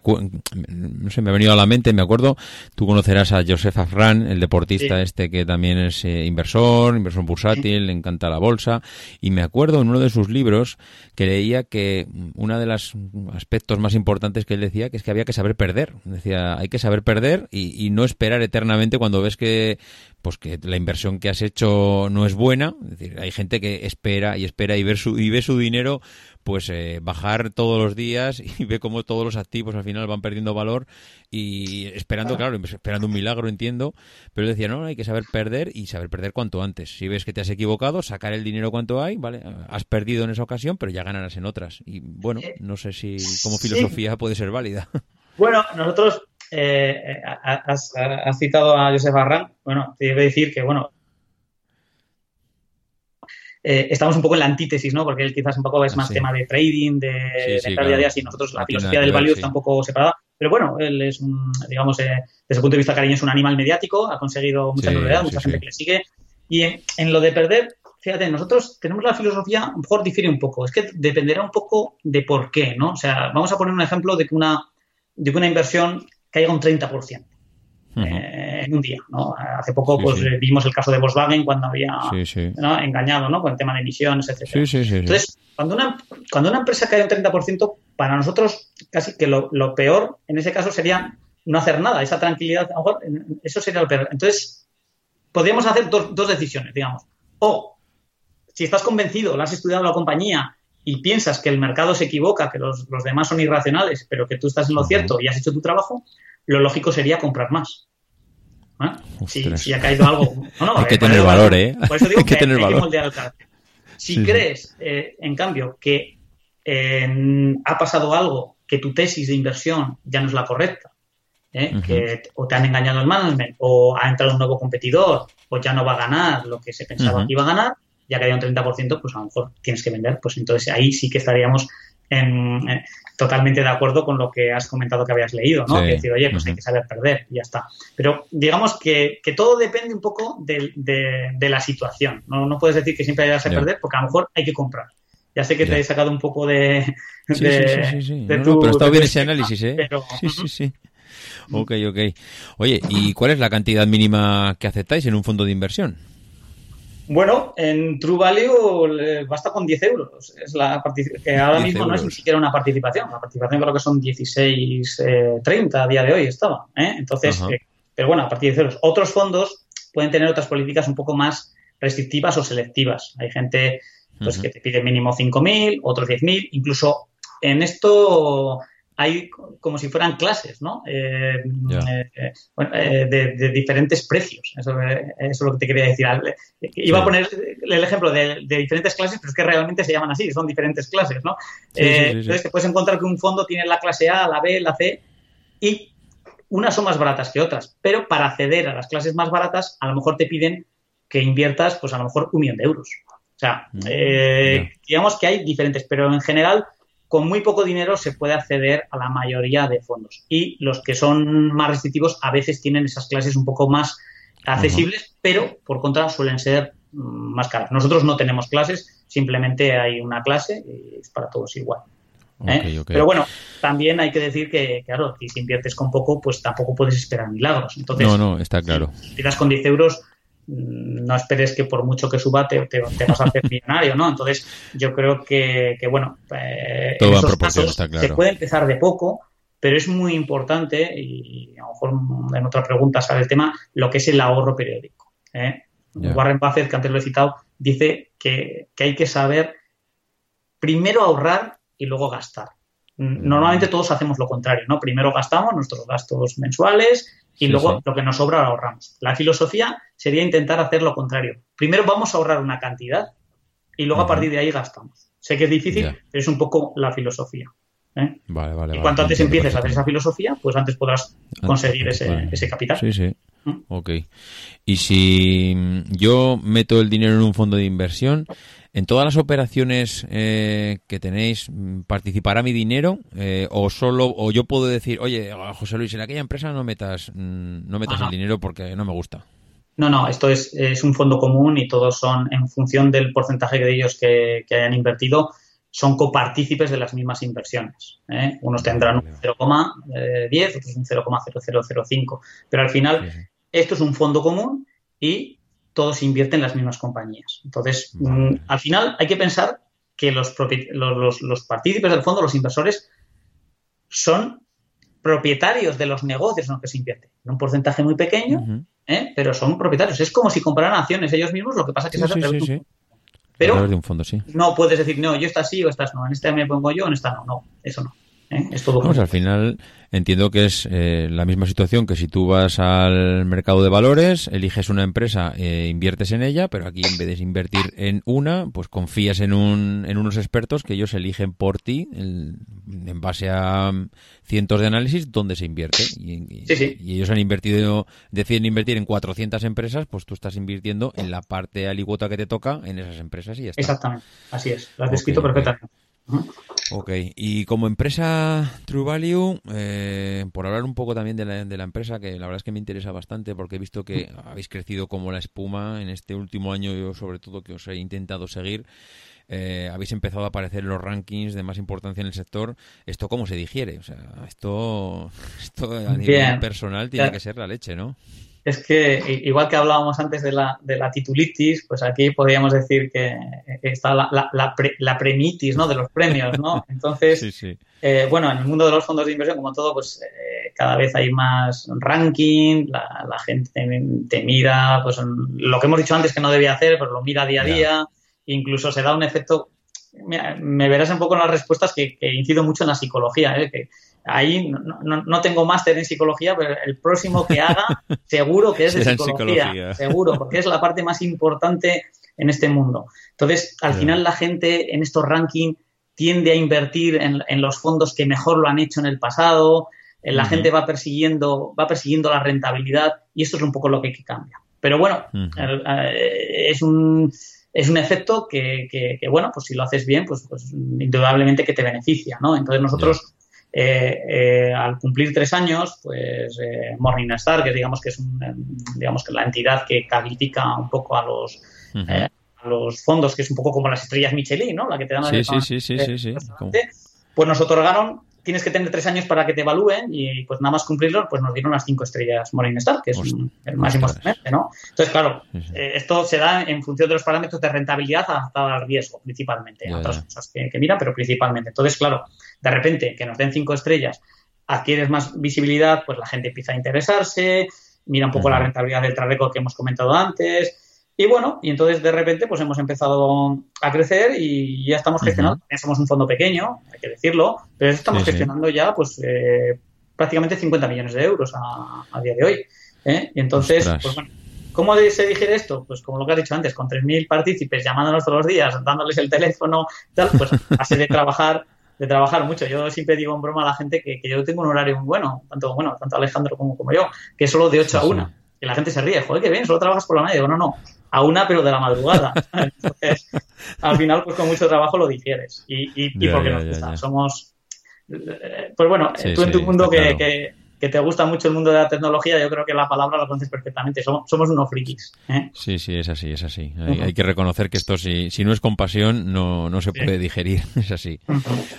no sé, me ha venido a la mente, me acuerdo, tú conocerás a Joseph Afran, el deportista este que también es eh, inversor, inversor bursátil, le encanta la bolsa, y me acuerdo en uno de sus libros que leía que uno de los aspectos más importantes que él decía que es que había que saber perder. Decía, hay que saber perder y, y no esperar eternamente cuando ves que pues que la inversión que has hecho no es buena. Es decir, hay gente que espera y espera y, ver su, y ve su dinero pues eh, bajar todos los días y ve cómo todos los activos al final van perdiendo valor y esperando, claro, esperando un milagro, entiendo, pero decía, no, hay que saber perder y saber perder cuanto antes. Si ves que te has equivocado, sacar el dinero cuanto hay, ¿vale? Has perdido en esa ocasión, pero ya ganarás en otras. Y bueno, no sé si como filosofía puede ser válida. Bueno, nosotros eh, has, citado a Joseph Arran. Bueno, te debe decir que, bueno, eh, estamos un poco en la antítesis, ¿no? Porque él quizás un poco es más tema de trading, de, sí, de día y nosotros la filosofía del value está un poco separada. Pero bueno, él es un, digamos, eh, desde el punto de vista cariño es un animal mediático, ha conseguido mucha novedad, mucha gente que le sigue. Y en, lo de perder, fíjate, nosotros tenemos la filosofía, a lo mejor difiere un poco, es que dependerá un poco de por qué, ¿no? O sea, vamos a poner un ejemplo de que una, de que una inversión caiga un 30%. Eh, en un día. ¿no? Hace poco pues vimos el caso de Volkswagen cuando había engañado ¿no? con el tema de emisiones, etc. Entonces, cuando una, cuando una empresa cae un 30%, para nosotros casi que lo, peor en ese caso sería no hacer nada, esa tranquilidad, a lo mejor, eso sería lo peor. Entonces, podríamos hacer dos, dos decisiones, digamos. O, si estás convencido, lo has estudiado la compañía y piensas que el mercado se equivoca, que los, los demás son irracionales, pero que tú estás en lo cierto y has hecho tu trabajo, lo lógico sería comprar más. ¿Eh? Si, ha caído algo. hay que tener valor, ¿eh? Por eso digo que, tener valor. Si crees, eh, en cambio, que eh, ha pasado algo, que tu tesis de inversión ya no es la correcta, que o te han engañado el management, o ha entrado un nuevo competidor, o ya no va a ganar lo que se pensaba que iba a ganar, ya que hay un 30%, pues a lo mejor tienes que vender. Pues entonces ahí sí que estaríamos en, totalmente de acuerdo con lo que has comentado que habías leído, ¿no? Que decir, oye, pues hay que saber perder y ya está. Pero digamos que, todo depende un poco de, la situación. ¿no? no puedes decir que siempre hay que perder porque a lo mejor hay que comprar. Ya sé que te he sacado un poco de. Sí, sí, sí, pero está bien ese análisis, ¿eh? Sí, sí, sí. Ok, ok. Oye, ¿y cuál es la cantidad mínima que aceptáis en un fondo de inversión? Bueno, en True Value basta con 10 euros. Es la que ahora mismo no es ni siquiera una participación. La participación creo que son 16.30 eh, a día de hoy estaba. ¿eh? Entonces, eh, pero bueno, a partir de 10 euros. Otros fondos pueden tener otras políticas un poco más restrictivas o selectivas. Hay gente pues, que te pide mínimo 5.000, otros 10.000. Incluso en esto hay como si fueran clases, ¿no? Eh, eh, eh, de, diferentes precios. Eso, es lo que te quería decir. Iba a poner el ejemplo de, diferentes clases, pero es que realmente se llaman así, son diferentes clases, ¿no? entonces te puedes encontrar que un fondo tiene la clase A, la B, la C y unas son más baratas que otras, pero para acceder a las clases más baratas a lo mejor te piden que inviertas pues a lo mejor un millón de euros. O sea, mm, digamos que hay diferentes, pero en general con muy poco dinero se puede acceder a la mayoría de fondos. Y los que son más restrictivos a veces tienen esas clases un poco más accesibles, pero por contra suelen ser mm, más caras. Nosotros no tenemos clases, simplemente hay una clase y es para todos igual. ¿eh? Pero bueno, también hay que decir que, claro, si inviertes con poco, pues tampoco puedes esperar milagros. Entonces, no, no, está claro. Si con 10 euros, no esperes que por mucho que suba te, vas a hacer millonario, ¿no? Entonces, yo creo que, bueno, eh, en esos casos se puede empezar de poco, pero es muy importante, y a lo mejor en otra pregunta sale el tema, lo que es el ahorro periódico. ¿eh? Warren Buffett, que antes lo he citado, dice que, que hay que saber primero ahorrar y luego gastar. Mm, normalmente todos hacemos lo contrario, ¿no? Primero gastamos nuestros gastos mensuales y luego lo que nos sobra lo ahorramos. La filosofía sería intentar hacer lo contrario. Primero vamos a ahorrar una cantidad y luego a partir de ahí gastamos. Sé que es difícil, pero es un poco la filosofía. ¿eh? Vale, vale, y cuanto antes empieces a hacer esa filosofía, pues antes podrás conseguir ese, ese capital. Sí, sí. ¿Mm? Ok. Y si yo meto el dinero en un fondo de inversión, ¿en todas las operaciones eh, que tenéis participará mi dinero? Eh, ¿O solo, o yo puedo decir, oye, José Luis, en aquella empresa no metas, mm, no metas el dinero porque no me gusta? No, no, esto es, es, un fondo común y todos son en función del porcentaje de ellos que, que hayan invertido son copartícipes de las mismas inversiones. ¿eh? Unos tendrán un 0,10, otros un 0,0005. Pero al final, esto es un fondo común y todos invierten en las mismas compañías. Entonces, mm, al final hay que pensar que los, los, los, partícipes del fondo, los inversores, son propietarios de los negocios en los que se invierte. En un porcentaje muy pequeño, ¿eh? pero son propietarios. Es como si compraran acciones ellos mismos, lo que pasa es que se hace pero de un fondo, sí. no puedes decir, no, yo esta sí o estas no. En esta me pongo yo, en esta no. No, eso no. ¿Eh? Es todo. Vamos, al final entiendo que es eh, la misma situación que si tú vas al mercado de valores, eliges una empresa, e inviertes en ella, pero aquí en vez de invertir en una, pues confías en, un, en unos expertos que ellos eligen por ti en base a cientos de análisis dónde se invierte. Y, y, ellos han invertido, deciden invertir en 400 empresas, pues tú estás invirtiendo en la parte aliguota que te toca en esas empresas y ya está. Exactamente, así es, lo has descrito perfectamente. Ok, y como empresa True Value, eh, por hablar un poco también de la, de la, empresa, que la verdad es que me interesa bastante porque he visto que habéis crecido como la espuma en este último año, yo sobre todo que os he intentado seguir. Eh, habéis empezado a aparecer en los rankings de más importancia en el sector. ¿Esto cómo se digiere? O sea, esto, esto a nivel personal tiene que ser la leche, ¿no? Es que igual que hablábamos antes de la, de la titulitis, pues aquí podríamos decir que está la, la, la, premitis, ¿no? De los premios, ¿no? Entonces, Eh, bueno, en el mundo de los fondos de inversión, como todo, pues eh, cada vez hay más ranking, la, gente te mira, pues lo que hemos dicho antes que no debía hacer, pues lo mira día a día, incluso se da un efecto, me verás un poco en las respuestas que, que incido mucho en la psicología, ¿eh? que Ahí no, no, tengo máster en psicología, pero el próximo que haga seguro que es de psicología, seguro, porque es la parte más importante en este mundo. Entonces, al final la gente en estos rankings tiende a invertir en, los fondos que mejor lo han hecho en el pasado, eh, la gente va persiguiendo, va persiguiendo la rentabilidad y esto es un poco lo que cambiar. Pero bueno, eh, es un es un efecto que, que, bueno, pues si lo haces bien, pues, pues indudablemente que te beneficia, ¿no? Entonces nosotros al cumplir tres años, pues eh, Morningstar, que digamos que es digamos que la entidad que califica un poco a los a los fondos, que es un poco como las estrellas Michelin, ¿no? La que te dan sí, sí, sí, sí, sí, Pues nos otorgaron tienes que tener tres años para que te evalúen y pues nada más cumplirlo, pues nos dieron las cinco estrellas Morningstar, que es el máximo ¿no? Entonces, claro, esto se da en función de los parámetros de rentabilidad adaptada al riesgo, principalmente, otras cosas que, que, miran, pero principalmente. Entonces, claro, de repente que nos den cinco estrellas, adquieres más visibilidad, pues la gente empieza a interesarse, mira un poco la rentabilidad del track que hemos comentado antes. Y bueno, y entonces de repente pues hemos empezado a crecer y ya estamos gestionando. Somos un fondo pequeño, hay que decirlo, pero estamos gestionando ya pues eh, prácticamente 50 millones de euros a, día de hoy. ¿eh? Y entonces, pues bueno, ¿Cómo se digiere esto? Pues como lo que has dicho antes, con 3.000 partícipes llamándonos todos los días, dándoles el teléfono, tal, pues así de trabajar de trabajar mucho. Yo siempre digo en broma a la gente que, yo tengo un horario muy bueno, tanto bueno, tanto Alejandro como, como yo, que es solo de 8 a 1. Y la gente se ríe, joder, qué bien, solo trabajas por la mañana. Digo, no, no, a una, pero de la madrugada. Entonces, al final, pues con mucho trabajo lo difieres. Y, y, porque nos gusta. Somos. Eh, pues bueno, tú en tu mundo que, que te gusta mucho el mundo de la tecnología, yo creo que la palabra la conoces perfectamente. Somos, somos unos frikis. ¿eh? Sí, sí, es así, es así. Hay, que reconocer que esto, si, si no es compasión, no, no se puede digerir. Es así.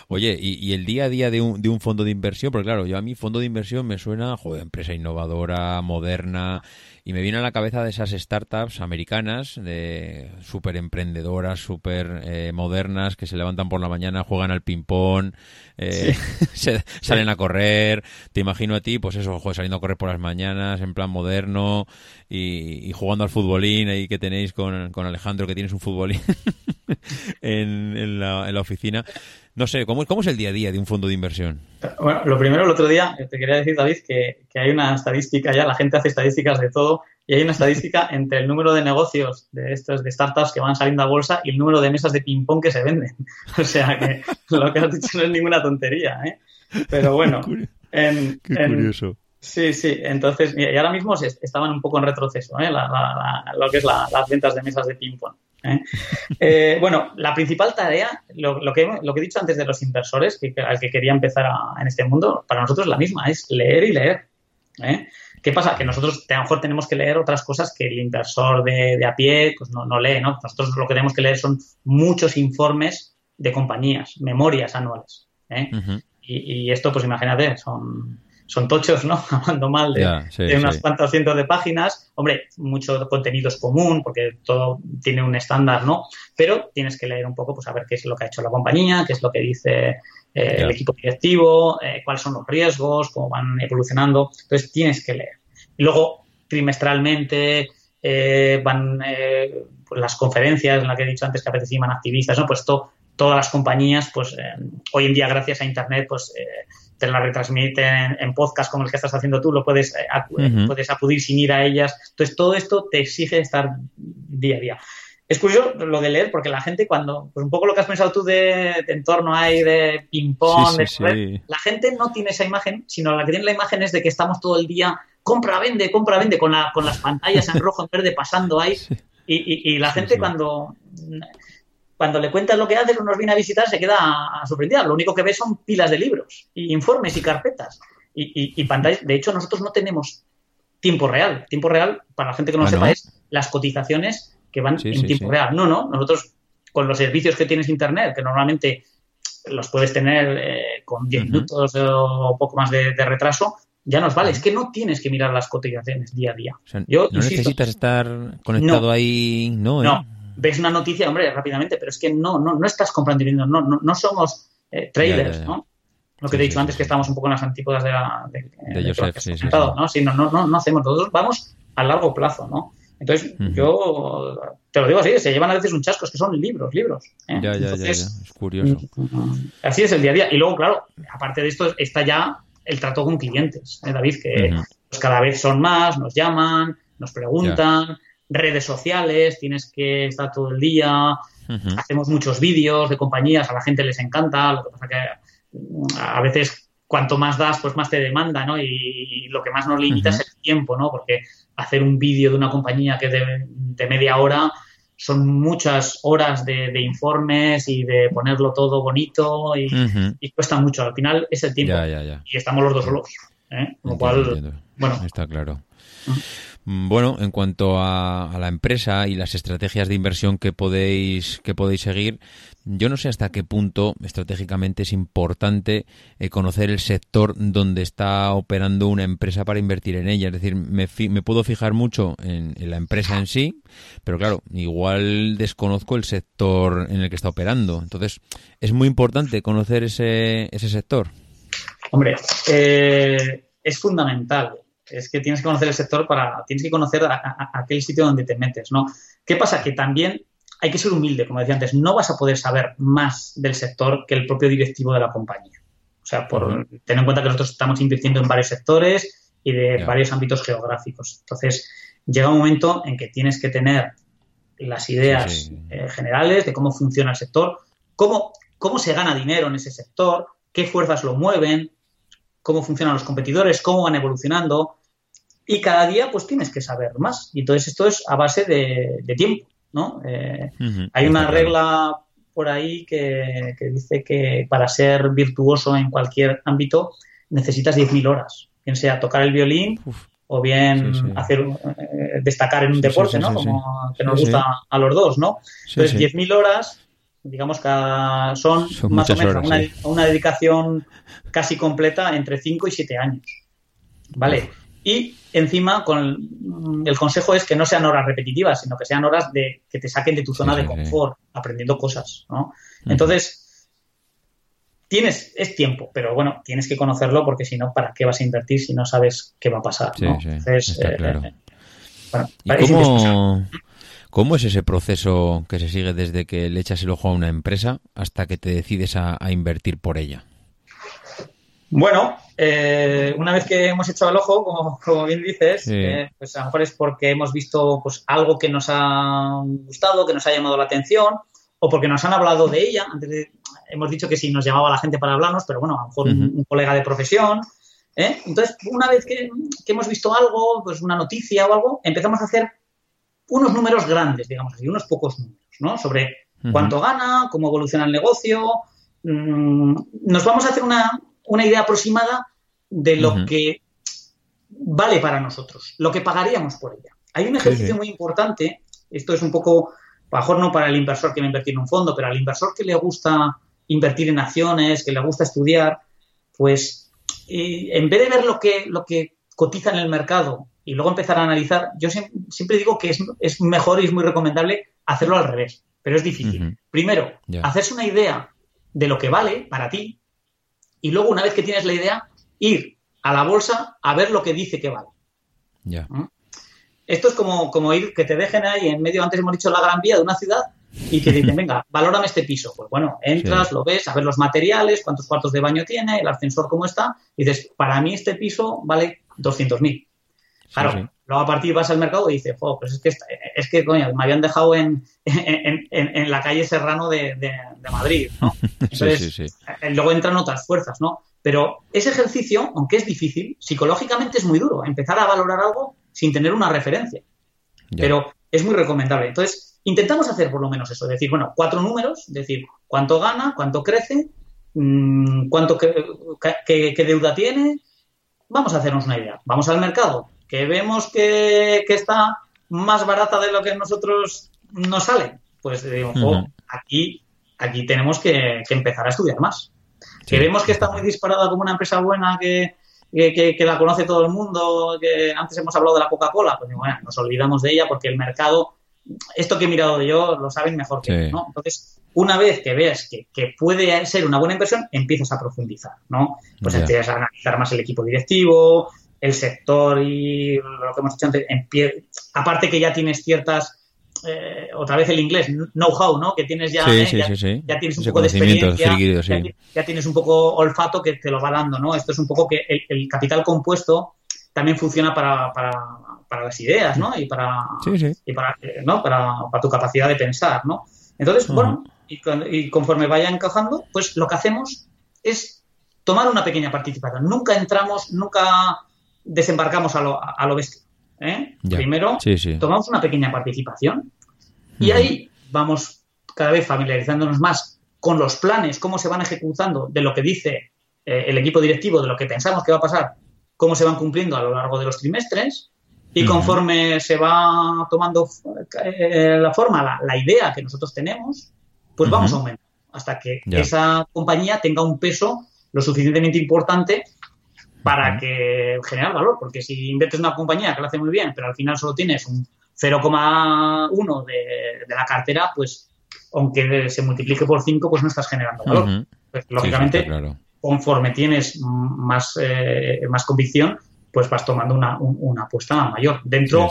Oye, y, el día a día de un, de un fondo de inversión, porque claro, yo a mí fondo de inversión me suena, joder, empresa innovadora, moderna, y me viene a la cabeza de esas startups americanas, de súper emprendedoras, súper eh, modernas, que se levantan por la mañana, juegan al ping-pong, eh, salen a correr. Te imagino a ti, pues eso, saliendo a correr por las mañanas, en plan moderno, y, jugando al futbolín ahí que tenéis con, con Alejandro, que tienes un futbolín en, la, en la oficina. No sé, ¿cómo, ¿cómo es el día a día de un fondo de inversión? Bueno, lo primero, el otro día te quería decir, David, que, que hay una estadística ya, la gente hace estadísticas de todo, y hay una estadística entre el número de negocios de estos de startups que van saliendo a bolsa y el número de mesas de ping-pong que se venden. O sea que lo que has dicho no es ninguna tontería, ¿eh? Pero bueno. Qué, curioso. Sí, sí. Entonces, y ahora mismo estaban un poco en retroceso, ¿eh? lo que es las ventas de mesas de ping-pong. ¿Eh? Eh, bueno, la principal tarea, lo, que, lo que he dicho antes de los inversores, que, al que quería empezar en este mundo, para nosotros es la misma, es leer y leer. ¿eh? ¿Qué pasa? Que nosotros a lo mejor tenemos que leer otras cosas que el inversor de, a pie pues no, lee, ¿no? Nosotros lo que tenemos que leer son muchos informes de compañías, memorias anuales. y, y, esto, pues imagínate, son son tochos, ¿no? Hablando mal de, unas cuantas cientos de páginas. Hombre, mucho contenido es común porque todo tiene un estándar, ¿no? Pero tienes que leer un poco, pues a ver qué es lo que ha hecho la compañía, qué es lo que dice eh, el equipo directivo, eh, cuáles son los riesgos, cómo van evolucionando. Entonces tienes que leer. Y luego, trimestralmente, eh, van pues, las conferencias en las que he dicho antes que a veces llaman activistas, ¿no? Pues todas las compañías, pues hoy en día, gracias a Internet, pues te la retransmiten en, podcast como el que estás haciendo tú, lo puedes, eh, puedes acudir sin ir a ellas. Entonces, todo esto te exige estar día a día. Es curioso lo de leer, porque la gente cuando, pues un poco lo que has pensado tú de, entorno hay de ping-pong, la gente no tiene esa imagen, sino la que tiene la imagen es de que estamos todo el día, compra, vende, compra, vende, con, la, con las pantallas en rojo, en verde, pasando ahí. Y, y, la gente cuando cuando le cuentas lo que haces o nos viene a visitar, se queda sorprendida. Lo único que ve son pilas de libros, y informes y carpetas y, y, pantallas. De hecho, nosotros no tenemos tiempo real. Tiempo real, para la gente que no lo ah, sepa, es las cotizaciones que van en tiempo real. No, no. Nosotros, con los servicios que tienes Internet, que normalmente los puedes tener eh, con 10 minutos o poco más de, retraso, ya nos vale. Es que no tienes que mirar las cotizaciones día a día. no necesitas estar conectado ahí, ¿no? No, ves una noticia, hombre, rápidamente, pero es que no, no, no estás comprando y no, no, no somos eh, traders, ¿no? Lo que te he dicho antes, que estamos un poco en las antípodas de la... De, Joseph, sí, sí, ¿no? Sí, no, no, no, no hacemos, nosotros vamos a largo plazo, ¿no? Entonces, yo te lo digo así, se llevan a veces un chasco, es que son libros, libros. ¿eh? Ya, ya, ya, es curioso. Mm, así es el día a día. Y luego, claro, aparte de esto, está ya el trato con clientes, ¿eh, David, que pues, cada vez son más, nos llaman, nos preguntan redes sociales, tienes que estar todo el día, hacemos muchos vídeos de compañías, a la gente les encanta, lo que pasa que mm, a veces cuanto más das, pues más te demanda, ¿no? Y, lo que más nos limita es el tiempo, ¿no? Porque hacer un vídeo de una compañía que de, de media hora son muchas horas de, informes y de ponerlo todo bonito y, cuesta mucho. Al final es el tiempo. Y estamos los dos solos. ¿eh? lo cual, bueno. Está claro. Bueno, en cuanto a, la empresa y las estrategias de inversión que podéis, que podéis seguir, yo no sé hasta qué punto estratégicamente es importante eh, conocer el sector donde está operando una empresa para invertir en ella. Es decir, me, puedo fijar mucho en, la empresa en sí, pero claro, igual desconozco el sector en el que está operando. Entonces, es muy importante conocer ese, ese sector. Hombre, eh, es fundamental es que tienes que conocer el sector para, tienes que conocer aquel sitio donde te metes, ¿no? ¿Qué pasa? Que también hay que ser humilde, como decía antes, no vas a poder saber más del sector que el propio directivo de la compañía. O sea, por tener en cuenta que nosotros estamos invirtiendo en varios sectores y de varios ámbitos geográficos. Entonces, llega un momento en que tienes que tener las ideas eh, generales de cómo funciona el sector, cómo, cómo se gana dinero en ese sector, qué fuerzas lo mueven, cómo funcionan los competidores, cómo van evolucionando. Y cada día, pues tienes que saber más. Y entonces esto es a base de, tiempo, ¿no? Eh, hay una regla por ahí que, dice que para ser virtuoso en cualquier ámbito necesitas 10.000 horas, bien sea tocar el violín o bien hacer eh, destacar en un deporte, ¿no? Como que nos gusta a los dos, ¿no? Entonces, 10.000 horas digamos que son, más o menos una, dedicación casi completa entre 5 y 7 años. ¿Vale? Y encima, con el, consejo es que no sean horas repetitivas, sino que sean horas de que te saquen de tu zona de confort, aprendiendo cosas, ¿no? Entonces, tienes, es tiempo, pero bueno, tienes que conocerlo porque si no, ¿para qué vas a invertir si no sabes qué va a pasar? ¿no? Entonces, eh, ¿Y cómo, ¿Cómo es ese proceso que se sigue desde que le echas el ojo a una empresa hasta que te decides a, invertir por ella? Bueno, eh, una vez que hemos echado el ojo, como, bien dices, eh, pues a lo mejor es porque hemos visto pues, algo que nos ha gustado, que nos ha llamado la atención, o porque nos han hablado de ella. Antes hemos dicho que si nos llamaba la gente para hablarnos, pero bueno, a lo mejor un, colega de profesión. ¿eh? Entonces, una vez que, que, hemos visto algo, pues una noticia o algo, empezamos a hacer unos números grandes, digamos así, unos pocos números, ¿no? Sobre cuánto gana, cómo evoluciona el negocio. Mm, nos vamos a hacer una, idea aproximada de lo que vale para nosotros, lo que pagaríamos por ella. Hay un ejercicio muy importante, esto es un poco, mejor no para el inversor que va a invertir en un fondo, pero al inversor que le gusta invertir en acciones, que le gusta estudiar, pues eh, en vez de ver lo que, lo que cotiza en el mercado y luego empezar a analizar, yo siempre digo que es, mejor y es muy recomendable hacerlo al revés, pero es difícil. Primero, hacerse una idea de lo que vale para ti y luego una vez que tienes la idea, ir a la bolsa a ver lo que dice que vale. ¿Mm? Esto es como, como ir, que te dejen ahí en medio, antes hemos dicho la gran vía de una ciudad y te dicen, venga, valórame este piso. Pues bueno, entras, lo ves, a ver los materiales, cuántos cuartos de baño tiene, el ascensor cómo está, y dices, para mí este piso vale 200.000. Claro, luego a partir vas al mercado y dices, pues es que, es que coño, me habían dejado en, en, la calle Serrano de, Madrid, ¿no? Entonces, eh, luego entran otras fuerzas, ¿no? Pero ese ejercicio, aunque es difícil, psicológicamente es muy duro, empezar a valorar algo sin tener una referencia. Pero es muy recomendable. Entonces, intentamos hacer por lo menos eso, decir, bueno, cuatro números, decir cuánto gana, cuánto crece, mm, cuánto qué deuda tiene, vamos a hacernos una idea. Vamos al mercado, que vemos que, está más barata de lo que nosotros nos sale, pues digo, aquí, aquí tenemos que, empezar a estudiar más. que vemos que está muy disparada como una empresa buena que, que, la conoce todo el mundo, que antes hemos hablado de la Coca-Cola, pues bueno, nos olvidamos de ella porque el mercado, esto que he mirado yo, lo saben mejor que yo, ¿no? Entonces, una vez que veas que, puede ser una buena inversión, empiezas a profundizar, ¿no? Pues empiezas a analizar más el equipo directivo, el sector y lo que hemos dicho antes, en pie, aparte que ya tienes ciertas, eh, otra vez el inglés, know-how, ¿no? Que tienes ya, eh, ya, tienes un poco de experiencia, ya, tienes un poco olfato que te lo va dando, ¿no? Esto es un poco que el, capital compuesto también funciona para, para, para las ideas, ¿no? Y para, y para, ¿no? para, para, tu capacidad de pensar, ¿no? Entonces, bueno, y, y conforme vaya encajando, pues lo que hacemos es tomar una pequeña participación. Nunca entramos, nunca desembarcamos a lo, a lo bestia. ¿eh? Primero, tomamos una pequeña participación y ahí vamos cada vez familiarizándonos más con los planes, cómo se van ejecutando de lo que dice eh, el equipo directivo, de lo que pensamos que va a pasar, cómo se van cumpliendo a lo largo de los trimestres y conforme se va tomando eh, la forma, la, idea que nosotros tenemos, pues vamos a aumentar hasta que esa compañía tenga un peso lo suficientemente importante para que generar valor, porque si inviertes en una compañía que lo hace muy bien, pero al final solo tienes un 0,1 de, de la cartera, pues aunque se multiplique por 5, pues no estás generando valor. pues, lógicamente, conforme tienes más, eh, más convicción, pues vas tomando una, una apuesta mayor. Dentro,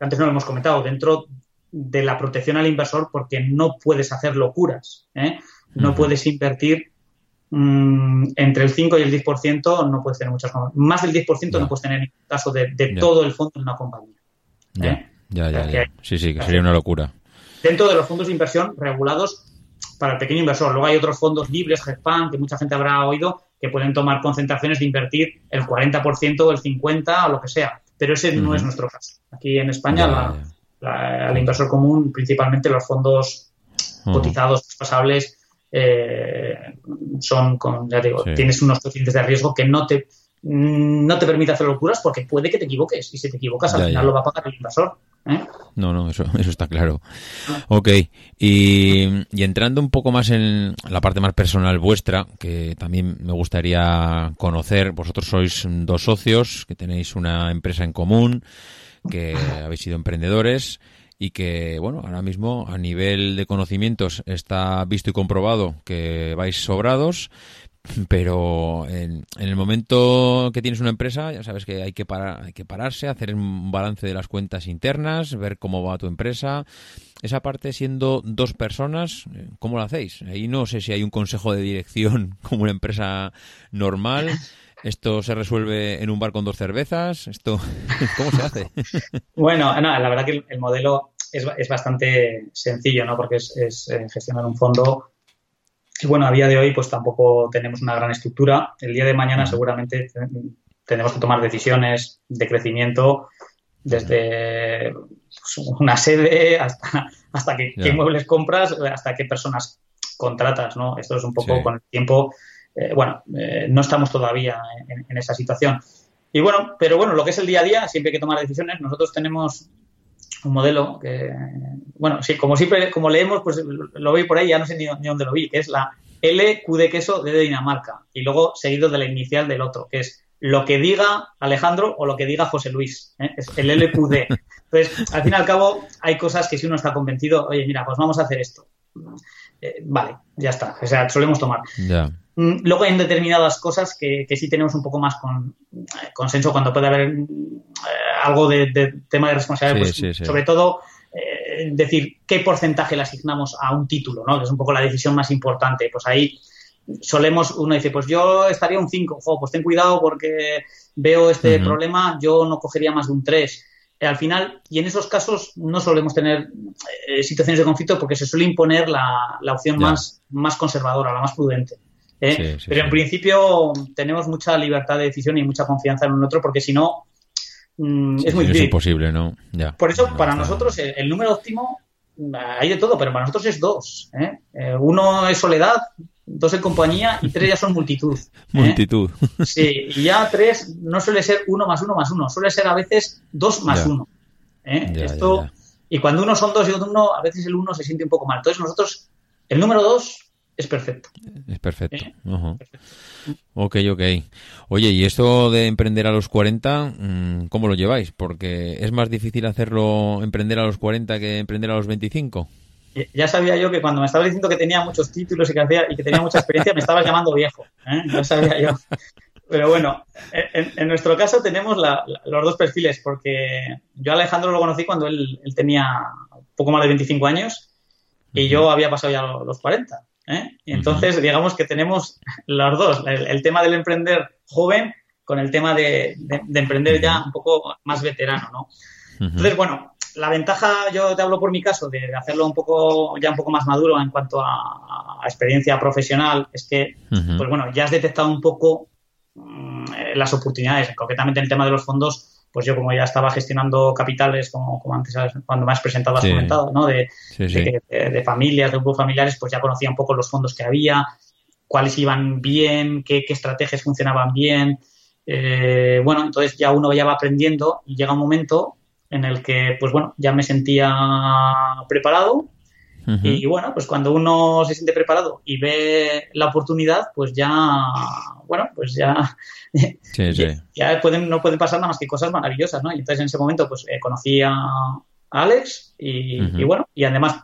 antes no lo hemos comentado, dentro de la protección al inversor, porque no puedes hacer locuras, ¿eh? no puedes invertir Mm, entre el 5 y el 10% no puedes tener muchas Más del 10% no puedes tener en caso de, todo el fondo en una compañía. ¿eh? Ya, ya, ya. Sí, sí, que sería una locura. Dentro de los fondos de inversión regulados para el pequeño inversor. Luego hay otros fondos libres, GEFAN, que mucha gente habrá oído, que pueden tomar concentraciones de invertir el 40% o el 50% o lo que sea. Pero ese no es nuestro caso. Aquí en España, el inversor común, principalmente los fondos cotizados, pasables, eh, son, con, ya digo, tienes unos coeficientes de riesgo que no te, no te permite hacer locuras porque puede que te equivoques y si te equivocas al final lo va a pagar el inversor. ¿eh? No, no, eso, eso está claro. Ok, y, y, entrando un poco más en la parte más personal vuestra, que también me gustaría conocer, vosotros sois dos socios, que tenéis una empresa en común, que habéis sido emprendedores y que, bueno, ahora mismo a nivel de conocimientos está visto y comprobado que vais sobrados, pero en, el momento que tienes una empresa, ya sabes que hay que, parar, hay que pararse, hacer un balance de las cuentas internas, ver cómo va tu empresa. Esa parte siendo dos personas, ¿cómo lo hacéis? Ahí no sé si hay un consejo de dirección como una empresa normal. ¿Esto se resuelve en un bar con dos cervezas? ¿Esto cómo se hace? bueno, no, la verdad que el modelo es, es bastante sencillo, ¿no? Porque es, es eh, gestionar un fondo y bueno, a día de hoy pues tampoco tenemos una gran estructura. El día de mañana seguramente tenemos que tomar decisiones de crecimiento desde pues, una sede hasta, hasta qué, muebles compras, hasta qué personas contratas, ¿no? Esto es un poco con el tiempo, eh, bueno, eh, no estamos todavía en, esa situación. Y bueno, pero bueno, lo que es el día a día, siempre hay que tomar decisiones. Nosotros tenemos un modelo que, bueno, sí, como siempre, como leemos, pues lo vi por ahí, ya no sé ni, dónde lo vi, que es la LQ de queso de Dinamarca y luego seguido de la inicial del otro, que es lo que diga Alejandro o lo que diga José Luis, ¿eh? es el LQD. Entonces, al fin y al cabo, hay cosas que si uno está convencido, oye, mira, pues vamos a hacer esto. Eh, vale, ya está, o sea, solemos tomar. Mm, luego hay determinadas cosas que, que, sí tenemos un poco más con eh, consenso cuando puede haber algo de, tema de responsabilidad, pues, sobre todo eh, decir qué porcentaje le asignamos a un título, ¿no? Que es un poco la decisión más importante. Pues ahí solemos, uno dice, pues yo estaría un 5, pues ten cuidado porque veo este problema, yo no cogería más de un 3. Eh, al final, y en esos casos no solemos tener eh, situaciones de conflicto porque se suele imponer la, opción más, más conservadora, la más prudente. Pero en principio tenemos mucha libertad de decisión y mucha confianza en un otro porque si no, Mm, es muy difícil. imposible, ¿no? Por eso, para nosotros, el, número óptimo, hay de todo, pero para nosotros es dos. ¿eh? Eh, uno es soledad, dos es compañía y tres ya son multitud. ¿eh? multitud. Sí, y ya tres no suele ser uno más uno más uno, suele ser a veces dos más uno. Esto, y cuando uno son dos y otro uno, a veces el uno se siente un poco mal. Entonces nosotros, el número dos es perfecto. Es perfecto. Ok, ok. Oye, ¿y esto de emprender a los 40, mm, cómo lo lleváis? Porque es más difícil hacerlo, emprender a los 40 que emprender a los 25. Ya sabía yo que cuando me estabas diciendo que tenía muchos títulos y que, hacía, y que tenía mucha experiencia, me estabas llamando viejo. ¿eh? Ya sabía yo. Pero bueno, en, nuestro caso tenemos los dos perfiles, porque yo a Alejandro lo conocí cuando él, tenía poco más de 25 años y yo había pasado ya los 40. ¿Eh? entonces, digamos que tenemos los dos, el, tema del emprender joven con el tema de, emprender ya un poco más veterano, ¿no? Entonces, bueno, la ventaja, yo te hablo por mi caso, de hacerlo un poco, ya un poco más maduro en cuanto a, experiencia profesional, es que, pues bueno, ya has detectado un poco mm, las oportunidades, concretamente en el tema de los fondos, pues yo como ya estaba gestionando capitales, como, como antes cuando me has presentado has comentado, ¿no? De, de, familias, de grupos familiares, pues ya conocía un poco los fondos que había, cuáles iban bien, qué, estrategias funcionaban bien. Eh, bueno, entonces ya uno ya va aprendiendo y llega un momento en el que, pues bueno, ya me sentía preparado y bueno, pues cuando uno se siente preparado y ve la oportunidad, pues ya, bueno, pues ya, ya, pueden, no pueden pasar nada más que cosas maravillosas, ¿no? Y entonces en ese momento, pues eh, conocí a Alex y, bueno, y además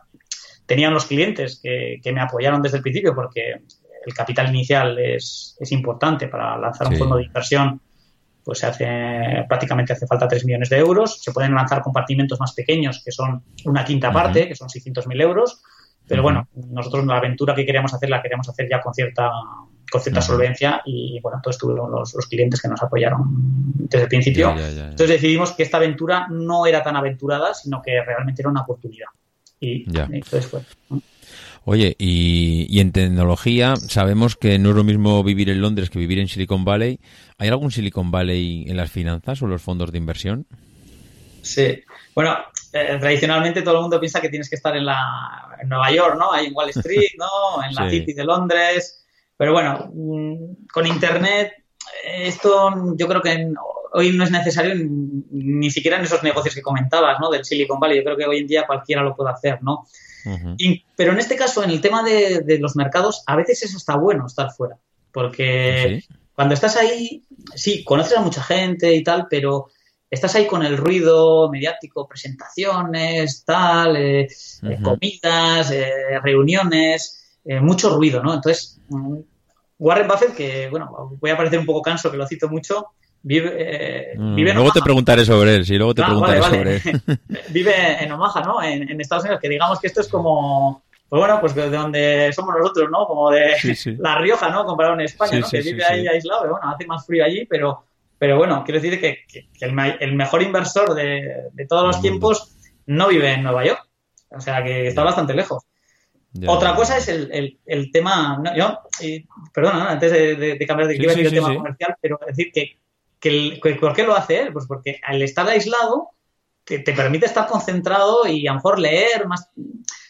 tenían los clientes que, me apoyaron desde el principio porque el capital inicial es, es importante para lanzar un fondo de inversión pues se hace, prácticamente hace falta 3 millones de euros. Se pueden lanzar compartimentos más pequeños, que son una quinta parte, que son 600.000 euros. Pero bueno, nosotros la aventura que queríamos hacer la queríamos hacer ya con cierta con cierta solvencia y bueno, todos tuvimos los, clientes que nos apoyaron desde el principio. Entonces decidimos que esta aventura no era tan aventurada, sino que realmente era una oportunidad. Y, y entonces fue. Oye, y, en tecnología sabemos que no es lo mismo vivir en Londres que vivir en Silicon Valley. ¿Hay algún Silicon Valley en las finanzas o los fondos de inversión? Sí. Bueno, eh, tradicionalmente todo el mundo piensa que tienes que estar en, la, en Nueva York, ¿no? Hay en Wall Street, ¿no? En la City de Londres. Pero bueno, mm, con Internet esto yo creo que hoy no es necesario ni siquiera en esos negocios que comentabas, ¿no? Del Silicon Valley. Yo creo que hoy en día cualquiera lo puede hacer, ¿no? pero en este caso, en el tema de, los mercados, a veces es hasta bueno estar fuera, porque cuando estás ahí, sí, conoces a mucha gente y tal, pero estás ahí con el ruido mediático, presentaciones, tal, eh, eh, comidas, eh, reuniones, mucho ruido, ¿no? Entonces, mm, Warren Buffett, que bueno, voy a parecer un poco canso, que lo cito mucho, vive, eh, vive luego te preguntaré sobre él, sí, luego te ah, preguntaré sobre él. vive en Omaha, ¿no? En, Estados Unidos, que digamos que esto es como, pues bueno, pues de donde somos nosotros, ¿no? Como de La Rioja, ¿no? Comparado en España, ¿no? que vive ahí aislado, pero bueno, hace más frío allí, pero, pero bueno, quiero decir que, el, mejor inversor de, todos los tiempos no vive en Nueva York, o sea que está bastante lejos. Otra cosa es el, el, tema, no, yo, perdona, antes de, cambiar de el tema comercial, pero decir que, que, ¿por qué lo hace él? Pues porque al estar aislado te, te, permite estar concentrado y a lo mejor leer más,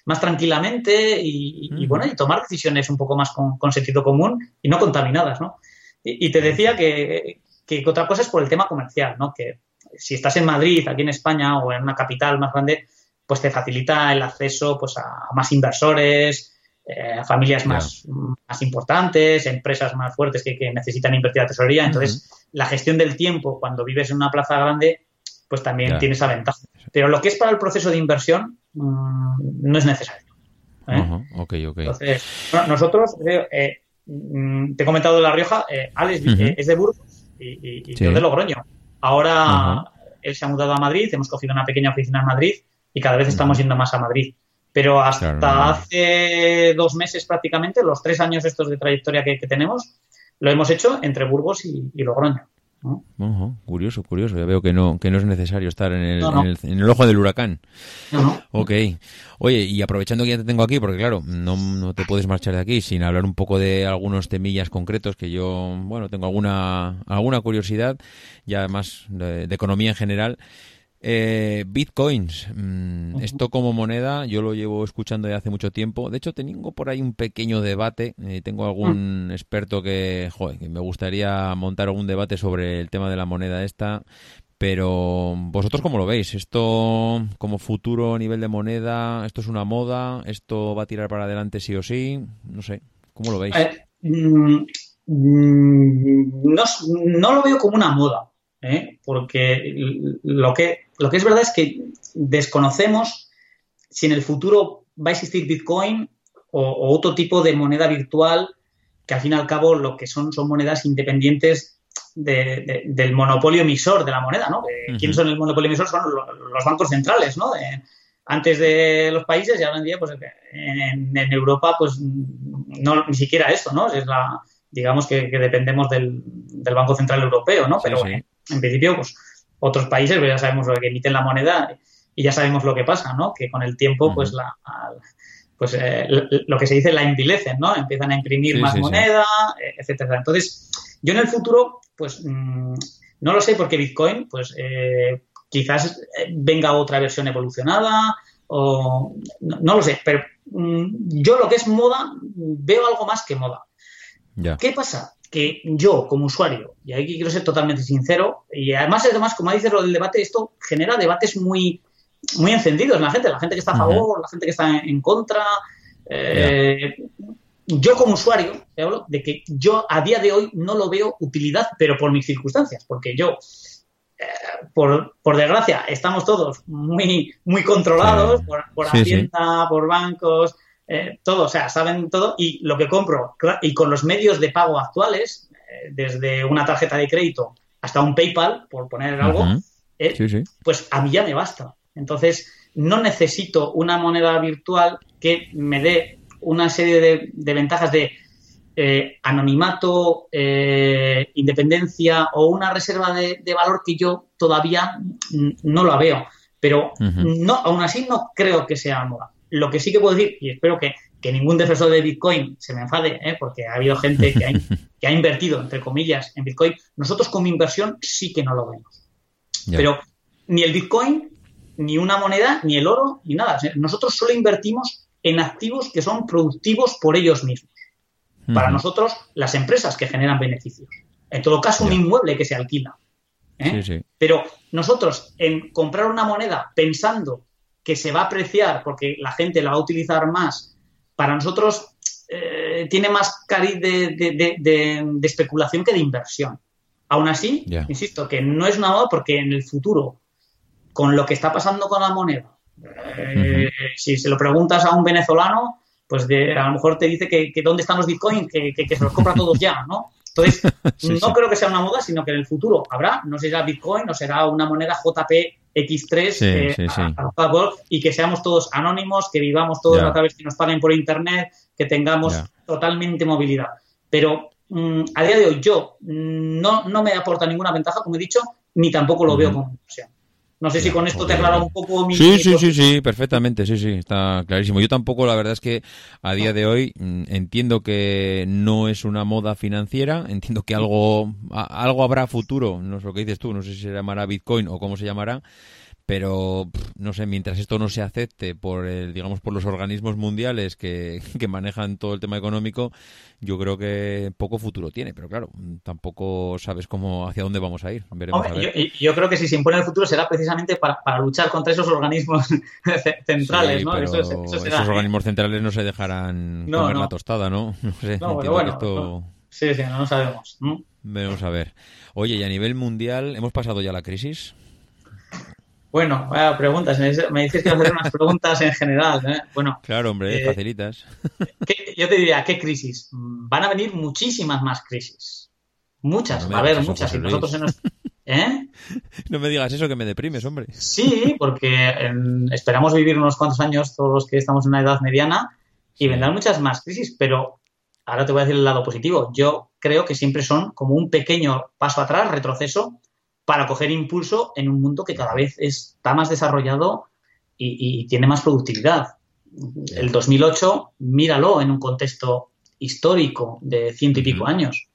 más tranquilamente y, bueno, y tomar decisiones un poco más con, sentido común y no contaminadas, ¿no? Y, te decía que, que, otra cosa es por el tema comercial, ¿no? Que si estás en Madrid, aquí en España o en una capital más grande, pues te facilita el acceso pues, a más inversores, eh, a familias más, más importantes, empresas más fuertes que, necesitan invertir a tesorería. Entonces, la gestión del tiempo cuando vives en una plaza grande, pues también tiene esa ventaja. Pero lo que es para el proceso de inversión mm, no es necesario. ¿eh? Entonces, nosotros, eh, mm, te he comentado de La Rioja, Alex es de Burgos y, yo de Logroño. Ahora él se ha mudado a Madrid, hemos cogido una pequeña oficina en Madrid y cada vez estamos yendo más a Madrid. Pero hasta hace dos meses prácticamente, los tres años estos de trayectoria que, tenemos, lo hemos hecho entre Burgos y, Logroño. Curioso, curioso. Ya veo que no, que no es necesario estar en el, En el, ojo del huracán. Ok. Oye, y aprovechando que ya te tengo aquí, porque claro, no, no, te puedes marchar de aquí sin hablar un poco de algunos temillas concretos que yo, bueno, tengo alguna, alguna curiosidad, ya además de economía en general. Eh, bitcoins, mm, esto como moneda, yo lo llevo escuchando de hace mucho tiempo. De hecho, tengo por ahí un pequeño debate. Eh, tengo algún mm. experto que, joder, que me gustaría montar algún debate sobre el tema de la moneda esta. Pero vosotros cómo lo veis? ¿Esto como futuro a nivel de moneda? ¿Esto es una moda? ¿Esto va a tirar para adelante sí o sí? No sé, ¿cómo lo veis? Eh, mm, no, no, lo veo como una moda, porque lo que lo que es verdad es que desconocemos si en el futuro va a existir Bitcoin o, otro tipo de moneda virtual que al fin y al cabo lo que son son monedas independientes del monopolio emisor de la moneda, ¿no? ¿Quiénes son el monopolio emisor? Son los, bancos centrales, ¿no? antes de los países y ahora en día, pues en, Europa, pues no, ni siquiera esto, ¿no? Es la, digamos que, dependemos del, Banco Central Europeo, ¿no? Pero en principio, pues otros países, pues ya sabemos lo que emiten la moneda y ya sabemos lo que pasa, ¿no? Que con el tiempo, pues la, pues eh, lo que se dice la envilecen, ¿no? Empiezan a imprimir más moneda, eh, etcétera. Entonces, yo en el futuro, pues mm, no lo sé porque Bitcoin, pues eh, quizás venga otra versión evolucionada o no, lo sé, pero mm, yo lo que es moda veo algo más que moda. ¿Qué pasa? Que yo como usuario, y aquí quiero ser totalmente sincero, y además, además como dices lo del debate, esto genera debates muy, muy encendidos en la gente, la gente que está a favor, la gente que está en, contra. Eh, yo como usuario, te hablo de que yo a día de hoy no lo veo utilidad, pero por mis circunstancias, porque yo, eh, por, por, desgracia, estamos todos muy, muy controlados por, por Hacienda, por bancos, eh, todo, o sea, saben todo y lo que compro y con los medios de pago actuales, eh, desde una tarjeta de crédito hasta un PayPal, por poner algo, eh, pues a mí ya me basta. Entonces, no necesito una moneda virtual que me dé una serie de, ventajas de anonimato, independencia o una reserva de, valor que yo todavía no la veo. Pero no, aún así no creo que sea moda. Lo que sí que puedo decir, y espero que, ningún defensor de Bitcoin se me enfade, ¿eh? porque ha habido gente que ha, que ha, invertido, entre comillas, en Bitcoin, nosotros como inversión sí que no lo vemos. Pero ni el Bitcoin, ni una moneda, ni el oro, ni nada. Nosotros solo invertimos en activos que son productivos por ellos mismos. Para nosotros, las empresas que generan beneficios. En todo caso, un inmueble que se alquila. ¿eh? Pero nosotros, en comprar una moneda pensando que se va a apreciar porque la gente la va a utilizar más, para nosotros eh, tiene más cariz de, especulación que de inversión. Aún así, insisto, que no es nada porque en el futuro, con lo que está pasando con la moneda, eh, si se lo preguntas a un venezolano, pues de, a lo mejor te dice que, dónde están los bitcoins, que, que, se los compra todos ya, ¿no? Entonces, no creo que sea una moda, sino que en el futuro habrá, no será Bitcoin, no será una moneda JPX3 eh, y que seamos todos anónimos, que vivamos todos a través que nos paguen por Internet, que tengamos totalmente movilidad. Pero mm, a día de hoy yo no, no me aporta ninguna ventaja, como he dicho, ni tampoco lo veo como inversión. No sé si con esto te aclara un poco mi... Sí, sí, sí, sí, perfectamente, sí, sí, está clarísimo. Yo tampoco, la verdad es que a día de hoy mm, entiendo que no es una moda financiera, entiendo que algo, algo habrá futuro, no sé lo que dices tú, no sé si se llamará Bitcoin o cómo se llamará, pero no sé, mientras esto no se acepte por el, digamos por los organismos mundiales que, que, manejan todo el tema económico, yo creo que poco futuro tiene, pero claro, tampoco sabes cómo hacia dónde vamos a ir. Yo, creo que si se impone el futuro será precisamente para, para luchar contra esos organismos centrales, ¿no? esos ¿eh? organismos centrales no se dejarán comer la tostada, ¿no? No sé, bueno, Sí, sí, no lo sabemos. Vamos a ver. Oye, y a nivel mundial, ¿hemos pasado ya la crisis? Bueno, vaya preguntas. Me dices que hacer unas preguntas en general. ¿eh? Bueno, claro, hombre, eh, facilitas. yo te diría, ¿qué crisis? Van a venir muchísimas más crisis. Muchas, va a haber muchas. Y nosotros ¿Eh? No me digas eso, que me deprimes, hombre. Sí, porque esperamos vivir unos cuantos años todos los que estamos en una edad mediana y vendrán muchas más crisis, pero ahora te voy a decir el lado positivo. Yo creo que siempre son como un pequeño paso atrás, retroceso, para coger impulso en un mundo que cada vez está más desarrollado y, tiene más productividad. El 2008, míralo en un contexto histórico de ciento y pico años.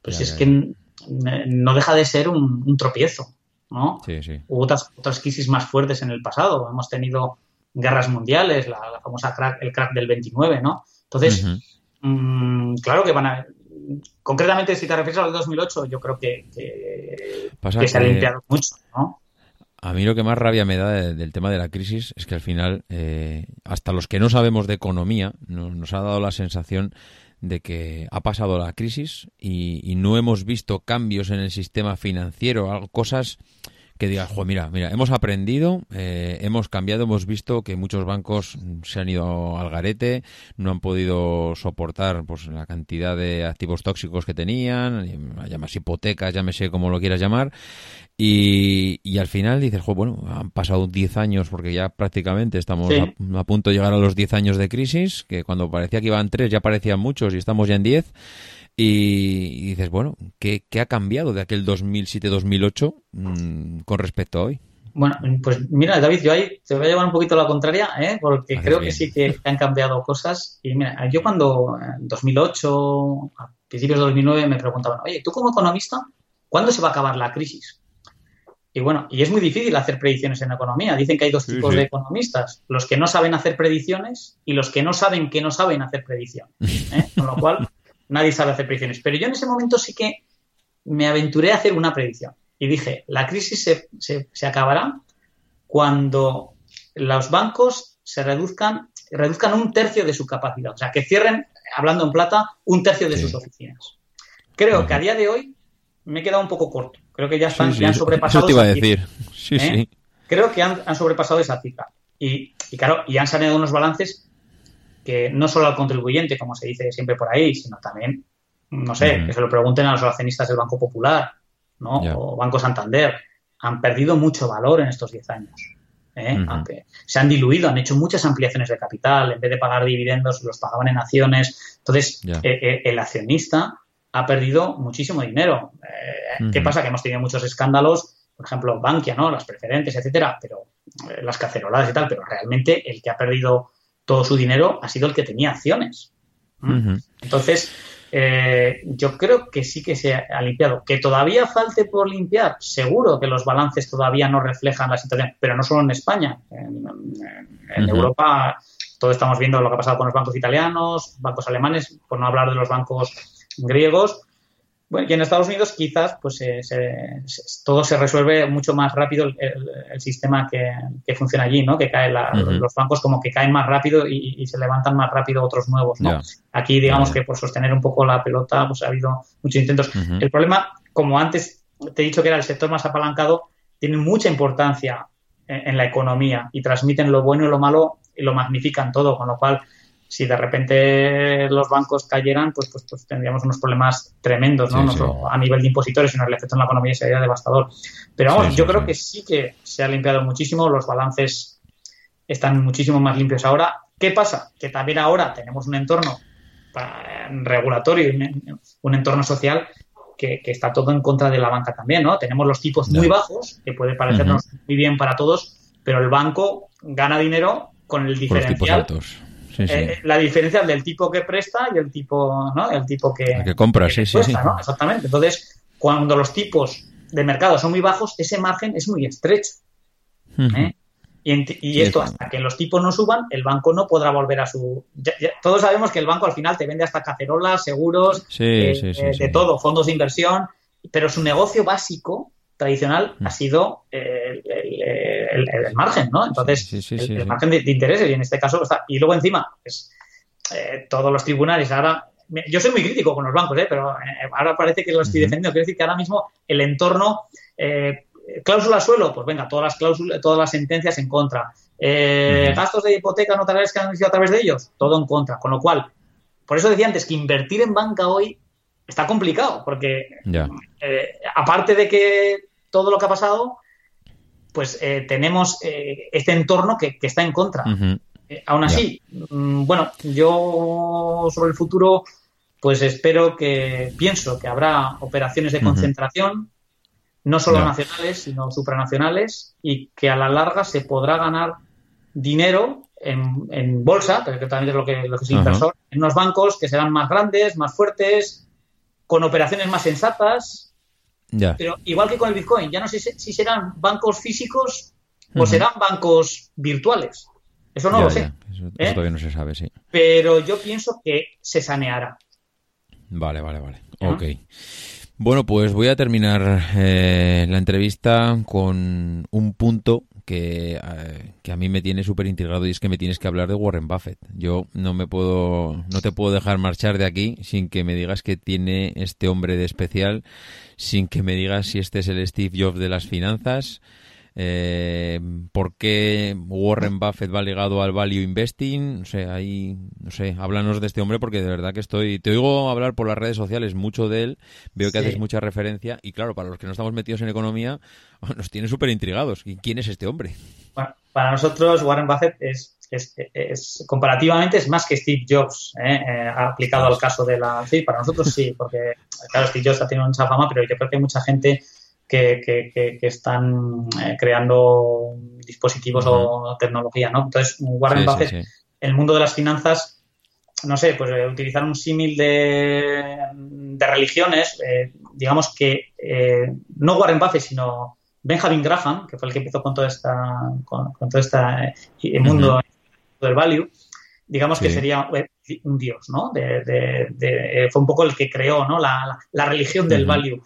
Pues es que no deja de ser un, tropiezo, ¿no? Hubo otras, otras crisis más fuertes en el pasado. Hemos tenido guerras mundiales, la, famosa crack, el crack del 29, ¿no? Entonces, mm, claro que van a, concretamente, si te refieres al 2008, yo creo que, se ha limpiado mucho, ¿no? A mí lo que más rabia me da del tema de la crisis es que al final, eh, hasta los que no sabemos de economía, nos, ha dado la sensación de que ha pasado la crisis y, no hemos visto cambios en el sistema financiero, cosas que digas, jo, mira, mira, hemos aprendido, eh, hemos cambiado, hemos visto que muchos bancos se han ido al garete, no han podido soportar pues la cantidad de activos tóxicos que tenían, llamas hipotecas, llámese como lo quieras llamar, y, y al final dices, jo, bueno, han pasado 10 años porque ya prácticamente estamos a, punto de llegar a los 10 años de crisis, que cuando parecía que iban 3 ya parecían muchos y estamos ya en 10 y, dices, bueno, ¿qué, ha cambiado de aquel 2007-2008 mm, con respecto a hoy? Bueno, pues mira, David, yo ahí te voy a llevar un poquito a la contraria, ¿eh? porque creo que sí que han cambiado cosas. Y mira, yo cuando en 2008, a principios de 2009, me preguntaban, oye, tú como economista, ¿cuándo se va a acabar la crisis? Y bueno, y es muy difícil hacer predicciones en economía. Dicen que hay dos tipos de economistas, los que no saben hacer predicciones y los que no saben que no saben hacer predicciones. ¿eh? Con lo cual, nadie sabe hacer predicciones. Pero yo en ese momento sí que me aventuré a hacer una predicción. Y dije, la crisis se, se, acabará cuando los bancos se reduzcan, reduzcan un tercio de su capacidad. O sea, que cierren, hablando en plata, un tercio de sus oficinas. Creo que a día de hoy me he quedado un poco corto. Creo que ya, están, han sobrepasado. Eso te iba a decir. ¿eh? Creo que han, sobrepasado esa cifra. Y, y, claro, y han salido unos balances que no solo al contribuyente, como se dice siempre por ahí, sino también, no sé, que se lo pregunten a los accionistas del Banco Popular, ¿no? O Banco Santander. Han perdido mucho valor en estos 10 años. ¿eh? Aunque se han diluido, han hecho muchas ampliaciones de capital. En vez de pagar dividendos, los pagaban en acciones. Entonces, eh, eh, el accionista ha perdido muchísimo dinero. ¿Qué pasa? Que hemos tenido muchos escándalos, por ejemplo, Bankia, ¿no? Las preferentes, etcétera, pero las caceroladas y tal, pero realmente el que ha perdido todo su dinero ha sido el que tenía acciones. Entonces, eh, yo creo que sí que se ha limpiado. Que todavía falte por limpiar, seguro que los balances todavía no reflejan la situación, pero no solo en España. En, Europa, todos estamos viendo lo que ha pasado con los bancos italianos, bancos alemanes, por no hablar de los bancos griegos. Bueno, y en Estados Unidos quizás pues todo se resuelve mucho más rápido el, sistema que, funciona allí, ¿no? Que caen los bancos como que caen más rápido y, se levantan más rápido otros nuevos, ¿no? Aquí digamos que por sostener un poco la pelota pues ha habido muchos intentos. El problema, como antes te he dicho que era el sector más apalancado, tiene mucha importancia en, en la economía y transmiten lo bueno y lo malo y lo magnifican todo, con lo cual si de repente los bancos cayeran, pues, pues, pues tendríamos unos problemas tremendos, ¿no? no solo a nivel de impositores, sino el efecto en la economía sería devastador. Pero vamos, yo creo que sí que se ha limpiado muchísimo, los balances están muchísimo más limpios ahora. ¿Qué pasa? Que también ahora tenemos un entorno regulatorio, un entorno social que, está todo en contra de la banca también, ¿no? Tenemos los tipos muy bajos, que puede parecernos muy bien para todos, pero el banco gana dinero con el diferencial. Eh, la diferencia del tipo que presta y el tipo, ¿no? El tipo que, que compra, sí, sí, ¿no? Exactamente. Entonces, cuando los tipos de mercado son muy bajos, ese margen es muy estrecho. ¿eh? Y, esto, hasta que los tipos no suban, el banco no podrá volver a su. todos sabemos que el banco al final te vende hasta cacerolas, seguros, eh, de todo, fondos de inversión, pero su negocio básico tradicional ha sido el, margen, ¿no? Entonces, el, margen de, intereses, y en este caso está. Y luego encima, pues, eh, todos los tribunales ahora. Yo soy muy crítico con los bancos, ¿eh? pero eh, ahora parece que lo estoy defendiendo. Quiero decir que ahora mismo el entorno. Eh, cláusula suelo, pues venga, todas las cláusulas, todas las sentencias en contra. Gastos de hipoteca notariales que han iniciado a través de ellos, todo en contra. Con lo cual, por eso decía antes que invertir en banca hoy está complicado, porque aparte de que todo lo que ha pasado, pues eh, tenemos eh, este entorno que, está en contra. Eh, aún así, mm, bueno, yo sobre el futuro, pues espero que, pienso que habrá operaciones de concentración, no solo nacionales, sino supranacionales, y que a la larga se podrá ganar dinero en, bolsa, que también es lo que, lo que es inversor, en unos bancos que serán más grandes, más fuertes, con operaciones más sensatas, pero igual que con el Bitcoin, ya no sé si serán bancos físicos o serán bancos virtuales. Eso no lo sé. Eso, ¿eh? todavía no se sabe, sí. Pero yo pienso que se saneará. Vale, vale, vale. Ok. Bueno, pues voy a terminar eh, la entrevista con un punto que, eh, que a mí me tiene súper intrigado y es que me tienes que hablar de Warren Buffett. Yo no me puedo, no te puedo dejar marchar de aquí sin que me digas que tiene este hombre de especial sin que me digas si este es el Steve Jobs de las finanzas. Eh, ¿Por qué Warren Buffett va ligado al value investing? No sé, ahí, no sé, háblanos de este hombre porque de verdad que estoy, te oigo hablar por las redes sociales mucho de él, veo que haces mucha referencia y claro, para los que no estamos metidos en economía, nos tiene súper intrigados. ¿Y quién es este hombre? Bueno, para nosotros Warren Buffett es es, comparativamente es más que Steve Jobs, ¿eh? Eh, aplicado al caso de la... Sí, para nosotros sí, porque claro, Steve Jobs ha tenido mucha fama, pero yo creo que hay mucha gente que, que, que, están eh, creando dispositivos o tecnología, ¿no? Entonces, Warren Buffett, el mundo de las finanzas, no sé, pues utilizar un símil de, de, religiones, digamos que no Warren Buffett, sino Benjamin Graham, que fue el que empezó con toda esta, con, todo este mundo del value, digamos que sería eh, un dios, ¿no? De, fue un poco el que creó ¿no? la, religión del value.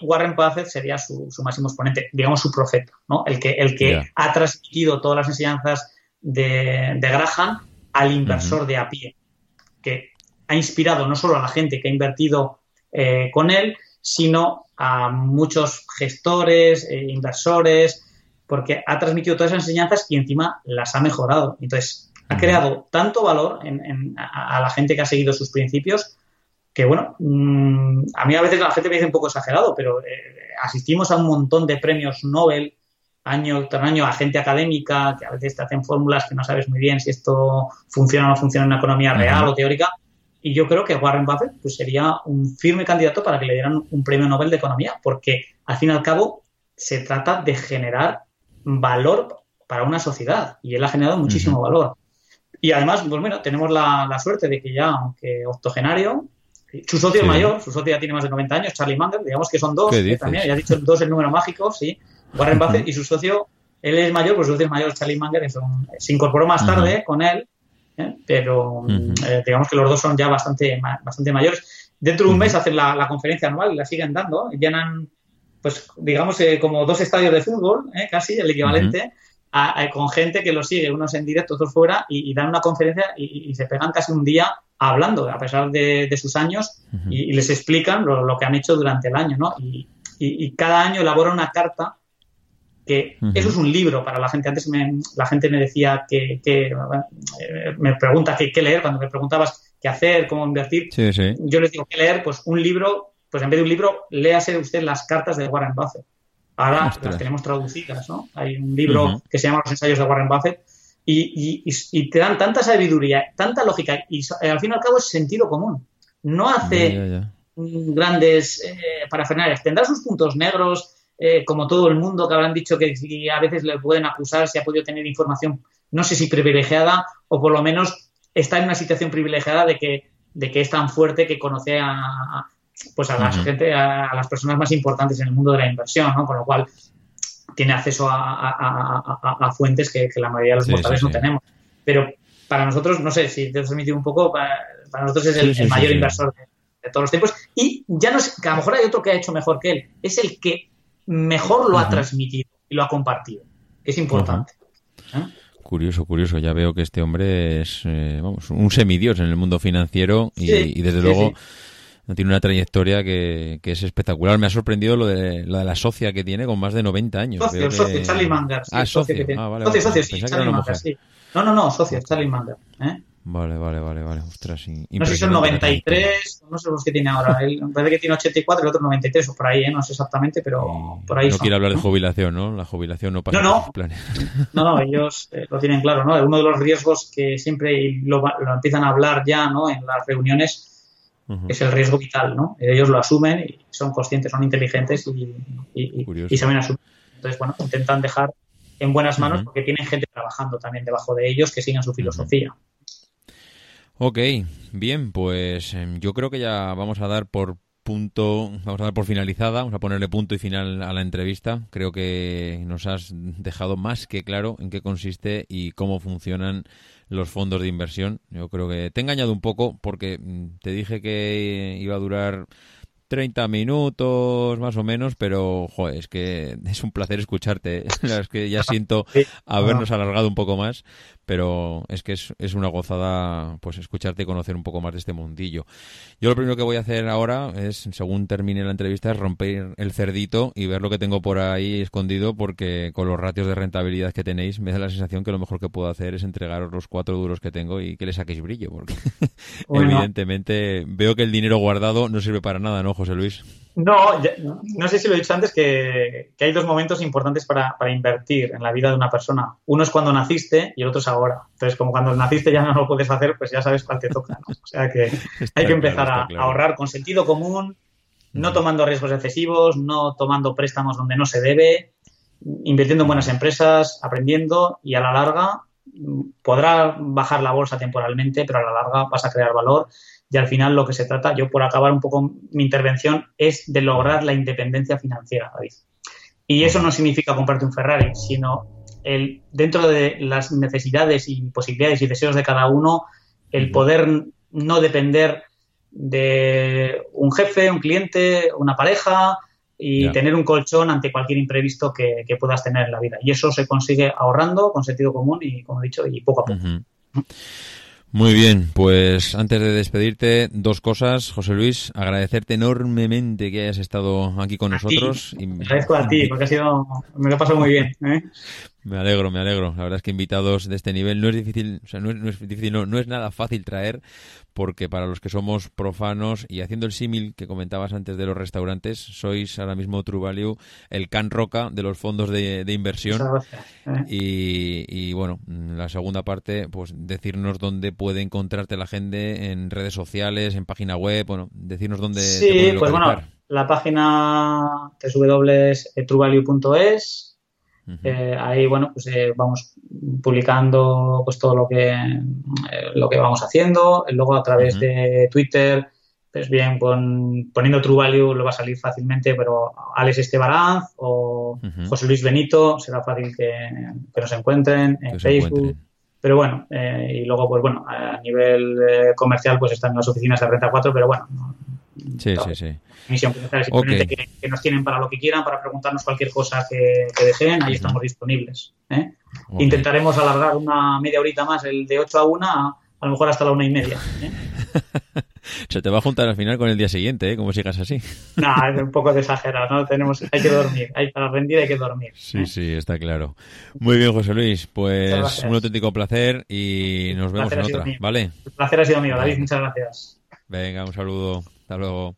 Warren Buffett sería su, máximo exponente, digamos su profeta, ¿no? El que, el que ha transmitido todas las enseñanzas de, Graham al inversor de a pie, que ha inspirado no solo a la gente que ha invertido eh, con él, sino a muchos gestores, eh, inversores, porque ha transmitido todas esas enseñanzas y encima las ha mejorado. Entonces, ha creado tanto valor a, la gente que ha seguido sus principios que, bueno, mm, a mí a veces la gente me dice un poco exagerado, pero eh, asistimos a un montón de premios Nobel año tras año a gente académica que a veces te hacen fórmulas que no sabes muy bien si esto funciona o no funciona en una economía real o teórica. Y yo creo que Warren Buffett pues, sería un firme candidato para que le dieran un premio Nobel de Economía, porque al fin y al cabo se trata de generar valor para una sociedad y él ha generado muchísimo valor. Y además, pues bueno, tenemos la, suerte de que ya, aunque octogenario, su socio mayor, su socio ya tiene más de 90 años, Charlie Munger, digamos que son dos, también, ya ha dicho dos el número mágico, sí, Warren Buffett y su socio, él es mayor, pues su socio es mayor, Charlie Munger, se incorporó más tarde con él, ¿eh? pero eh, digamos que los dos son ya bastante, bastante mayores. Dentro de un mes hacen la, conferencia anual y la siguen dando, llenan, pues digamos, eh, como dos estadios de fútbol, casi el equivalente con gente que lo sigue, unos en directo, otros fuera, y, dan una conferencia y, se pegan casi un día hablando, a pesar de, sus años, y, les explican lo, que han hecho durante el año, ¿no? Y, cada año elabora una carta que eso es un libro para la gente. Antes la gente me decía que, eh, me pregunta qué, leer, cuando me preguntabas qué hacer, cómo invertir. Yo les digo que leer, pues un libro, pues en vez de un libro, léase usted las cartas de Warren Buffett. Ahora las tenemos traducidas, ¿no? Hay un libro que se llama Los ensayos de Warren Buffett y, te dan tanta sabiduría, tanta lógica y al fin y al cabo es sentido común. No hace grandes eh, parafernales. Tendrá sus puntos negros, eh, como todo el mundo, que habrán dicho que a veces le pueden acusar si ha podido tener información, no sé si privilegiada o por lo menos está en una situación privilegiada de que, de que es tan fuerte que conoce a, pues a la gente, a, las personas más importantes en el mundo de la inversión, ¿no? Con lo cual tiene acceso a, fuentes que, la mayoría de los mortales no tenemos. Pero para nosotros, no sé si te has transmitido un poco, para, nosotros es el, mayor inversor de, todos los tiempos. Y ya no es, que a lo mejor hay otro que ha hecho mejor que él. Es el que mejor lo ha transmitido y lo ha compartido. Es importante. ¿Eh? Curioso, curioso. Ya veo que este hombre es eh, vamos, un semidios en el mundo financiero y, desde luego tiene una trayectoria que, es espectacular. Me ha sorprendido lo de, lo de la socia que tiene con más de 90 años. Socio, socio, Charlie Manger. ah, socio. Ah, vale, socio, socio, sí, Charlie Manger, sí. No, no, no, socio, Charlie Manger. ¿eh? Vale, vale, vale, vale. Ostras, sí. No sé si son 93, no sé los que tiene ahora. Él, parece que tiene 84, el otro 93 o por ahí, ¿eh? no sé exactamente, pero por ahí. No quiere hablar de jubilación, ¿no? La jubilación no pasa no, no. planes. No, no, ellos eh, lo tienen claro, ¿no? Uno de los riesgos que siempre lo, lo empiezan a hablar ya, ¿no? En las reuniones es el riesgo vital, ¿no? Ellos lo asumen y son conscientes, son inteligentes y, y, saben asumir. Entonces, bueno, intentan dejar en buenas manos porque tienen gente trabajando también debajo de ellos que sigan su filosofía. Ok, bien, pues em, yo creo que ya vamos a dar por punto, vamos a dar por finalizada, vamos a ponerle punto y final a la entrevista. Creo que nos has dejado más que claro en qué consiste y cómo funcionan los fondos de inversión. Yo creo que te he engañado un poco porque mm, te dije que iba a durar 30 minutos más o menos, pero joder, es que es un placer escucharte. ¿eh? es que ya siento habernos alargado un poco más, pero es que es, es, una gozada pues escucharte y conocer un poco más de este mundillo. Yo lo primero que voy a hacer ahora es, según termine la entrevista, es romper el cerdito y ver lo que tengo por ahí escondido, porque con los ratios de rentabilidad que tenéis, me da la sensación que lo mejor que puedo hacer es entregaros los cuatro duros que tengo y que le saquéis brillo, porque evidentemente veo que el dinero guardado no sirve para nada, ¿no, José Luis? No, no sé si lo he dicho antes, que, hay dos momentos importantes para, invertir en la vida de una persona. Uno es cuando naciste y el otro es ahora. Entonces, como cuando naciste ya no lo puedes hacer, pues ya sabes cuál te toca. O sea que hay que empezar a ahorrar con sentido común, no tomando riesgos excesivos, no tomando préstamos donde no se debe, invirtiendo en buenas empresas, aprendiendo y a la larga mm, podrá bajar la bolsa temporalmente, pero a la larga vas a crear valor y al final lo que se trata, yo por acabar un poco mi intervención, es de lograr la independencia financiera, David. Y eso no significa comprarte un Ferrari, sino el, dentro de las necesidades y posibilidades y deseos de cada uno, el poder no depender de un jefe, un cliente, una pareja y tener un colchón ante cualquier imprevisto que, puedas tener en la vida. Y eso se consigue ahorrando con sentido común y, como he dicho, y poco a poco. Muy bien, pues antes de despedirte, dos cosas, José Luis, agradecerte enormemente que hayas estado aquí con nosotros. Y... Agradezco a ti, porque ha sido, me lo he pasado muy bien. ¿eh? Me alegro, me alegro. La verdad es que invitados de este nivel no es difícil, o sea, no es, difícil, no, no, es nada fácil traer, porque para los que somos profanos y haciendo el símil que comentabas antes de los restaurantes, sois ahora mismo True Value el can roca de los fondos de, inversión. ¿eh? Y, y, bueno, la segunda parte, pues decirnos dónde puede encontrarte la gente en redes sociales, en página web, bueno, decirnos dónde. Sí, pues bueno, la página www.truevalue.es eh, ahí, bueno, pues eh, vamos publicando pues todo lo que, eh, lo que vamos haciendo. Luego a través de Twitter, pues bien, con, poniendo True Value lo va a salir fácilmente, pero Alex Estebaranz o José Luis Benito será fácil que, nos encuentren en Facebook. Pero bueno, y luego, pues bueno, a nivel comercial, pues están las oficinas de Renta 4, pero bueno, Sí, sí, sí. Misión simplemente que, nos tienen para lo que quieran, para preguntarnos cualquier cosa que, deseen, ahí estamos disponibles. ¿eh? Intentaremos alargar una media horita más, el de 8 a 1, a, lo mejor hasta la una y media. ¿eh? Se te va a juntar al final con el día siguiente, ¿eh? Como sigas así. No, es un poco exagerado, ¿no? Tenemos, hay que dormir. Hay, para rendir hay que dormir. Sí, sí, está claro. Muy bien, José Luis. Pues un auténtico placer y nos vemos en otra, ¿vale? El placer ha sido mío, David. Muchas gracias. Venga, un saludo. Hasta luego.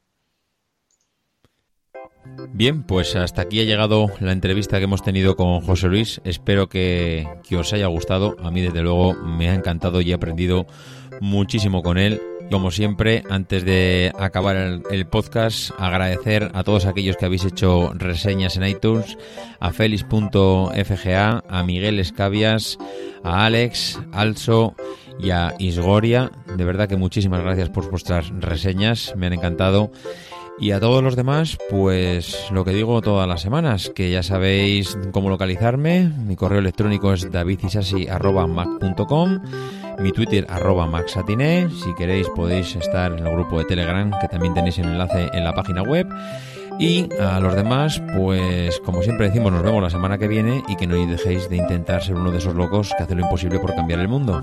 Bien, pues hasta aquí ha llegado la entrevista que hemos tenido con José Luis. Espero que, que, os haya gustado. A mí, desde luego, me ha encantado y he aprendido muchísimo con él. Como siempre, antes de acabar el, podcast, agradecer a todos aquellos que habéis hecho reseñas en iTunes, a Félix.fga, a Miguel Escabias, a Alex, Also y a Isgoria. De verdad que muchísimas gracias por vuestras reseñas, me han encantado. Y a todos los demás, pues lo que digo todas las semanas, que ya sabéis cómo localizarme. Mi correo electrónico es davidisasi.mac.com, mi Twitter arroba maxatiné. Si queréis podéis estar en el grupo de Telegram, que también tenéis el enlace en la página web. Y a los demás, pues como siempre decimos, nos vemos la semana que viene y que no dejéis de intentar ser uno de esos locos que hace lo imposible por cambiar el mundo.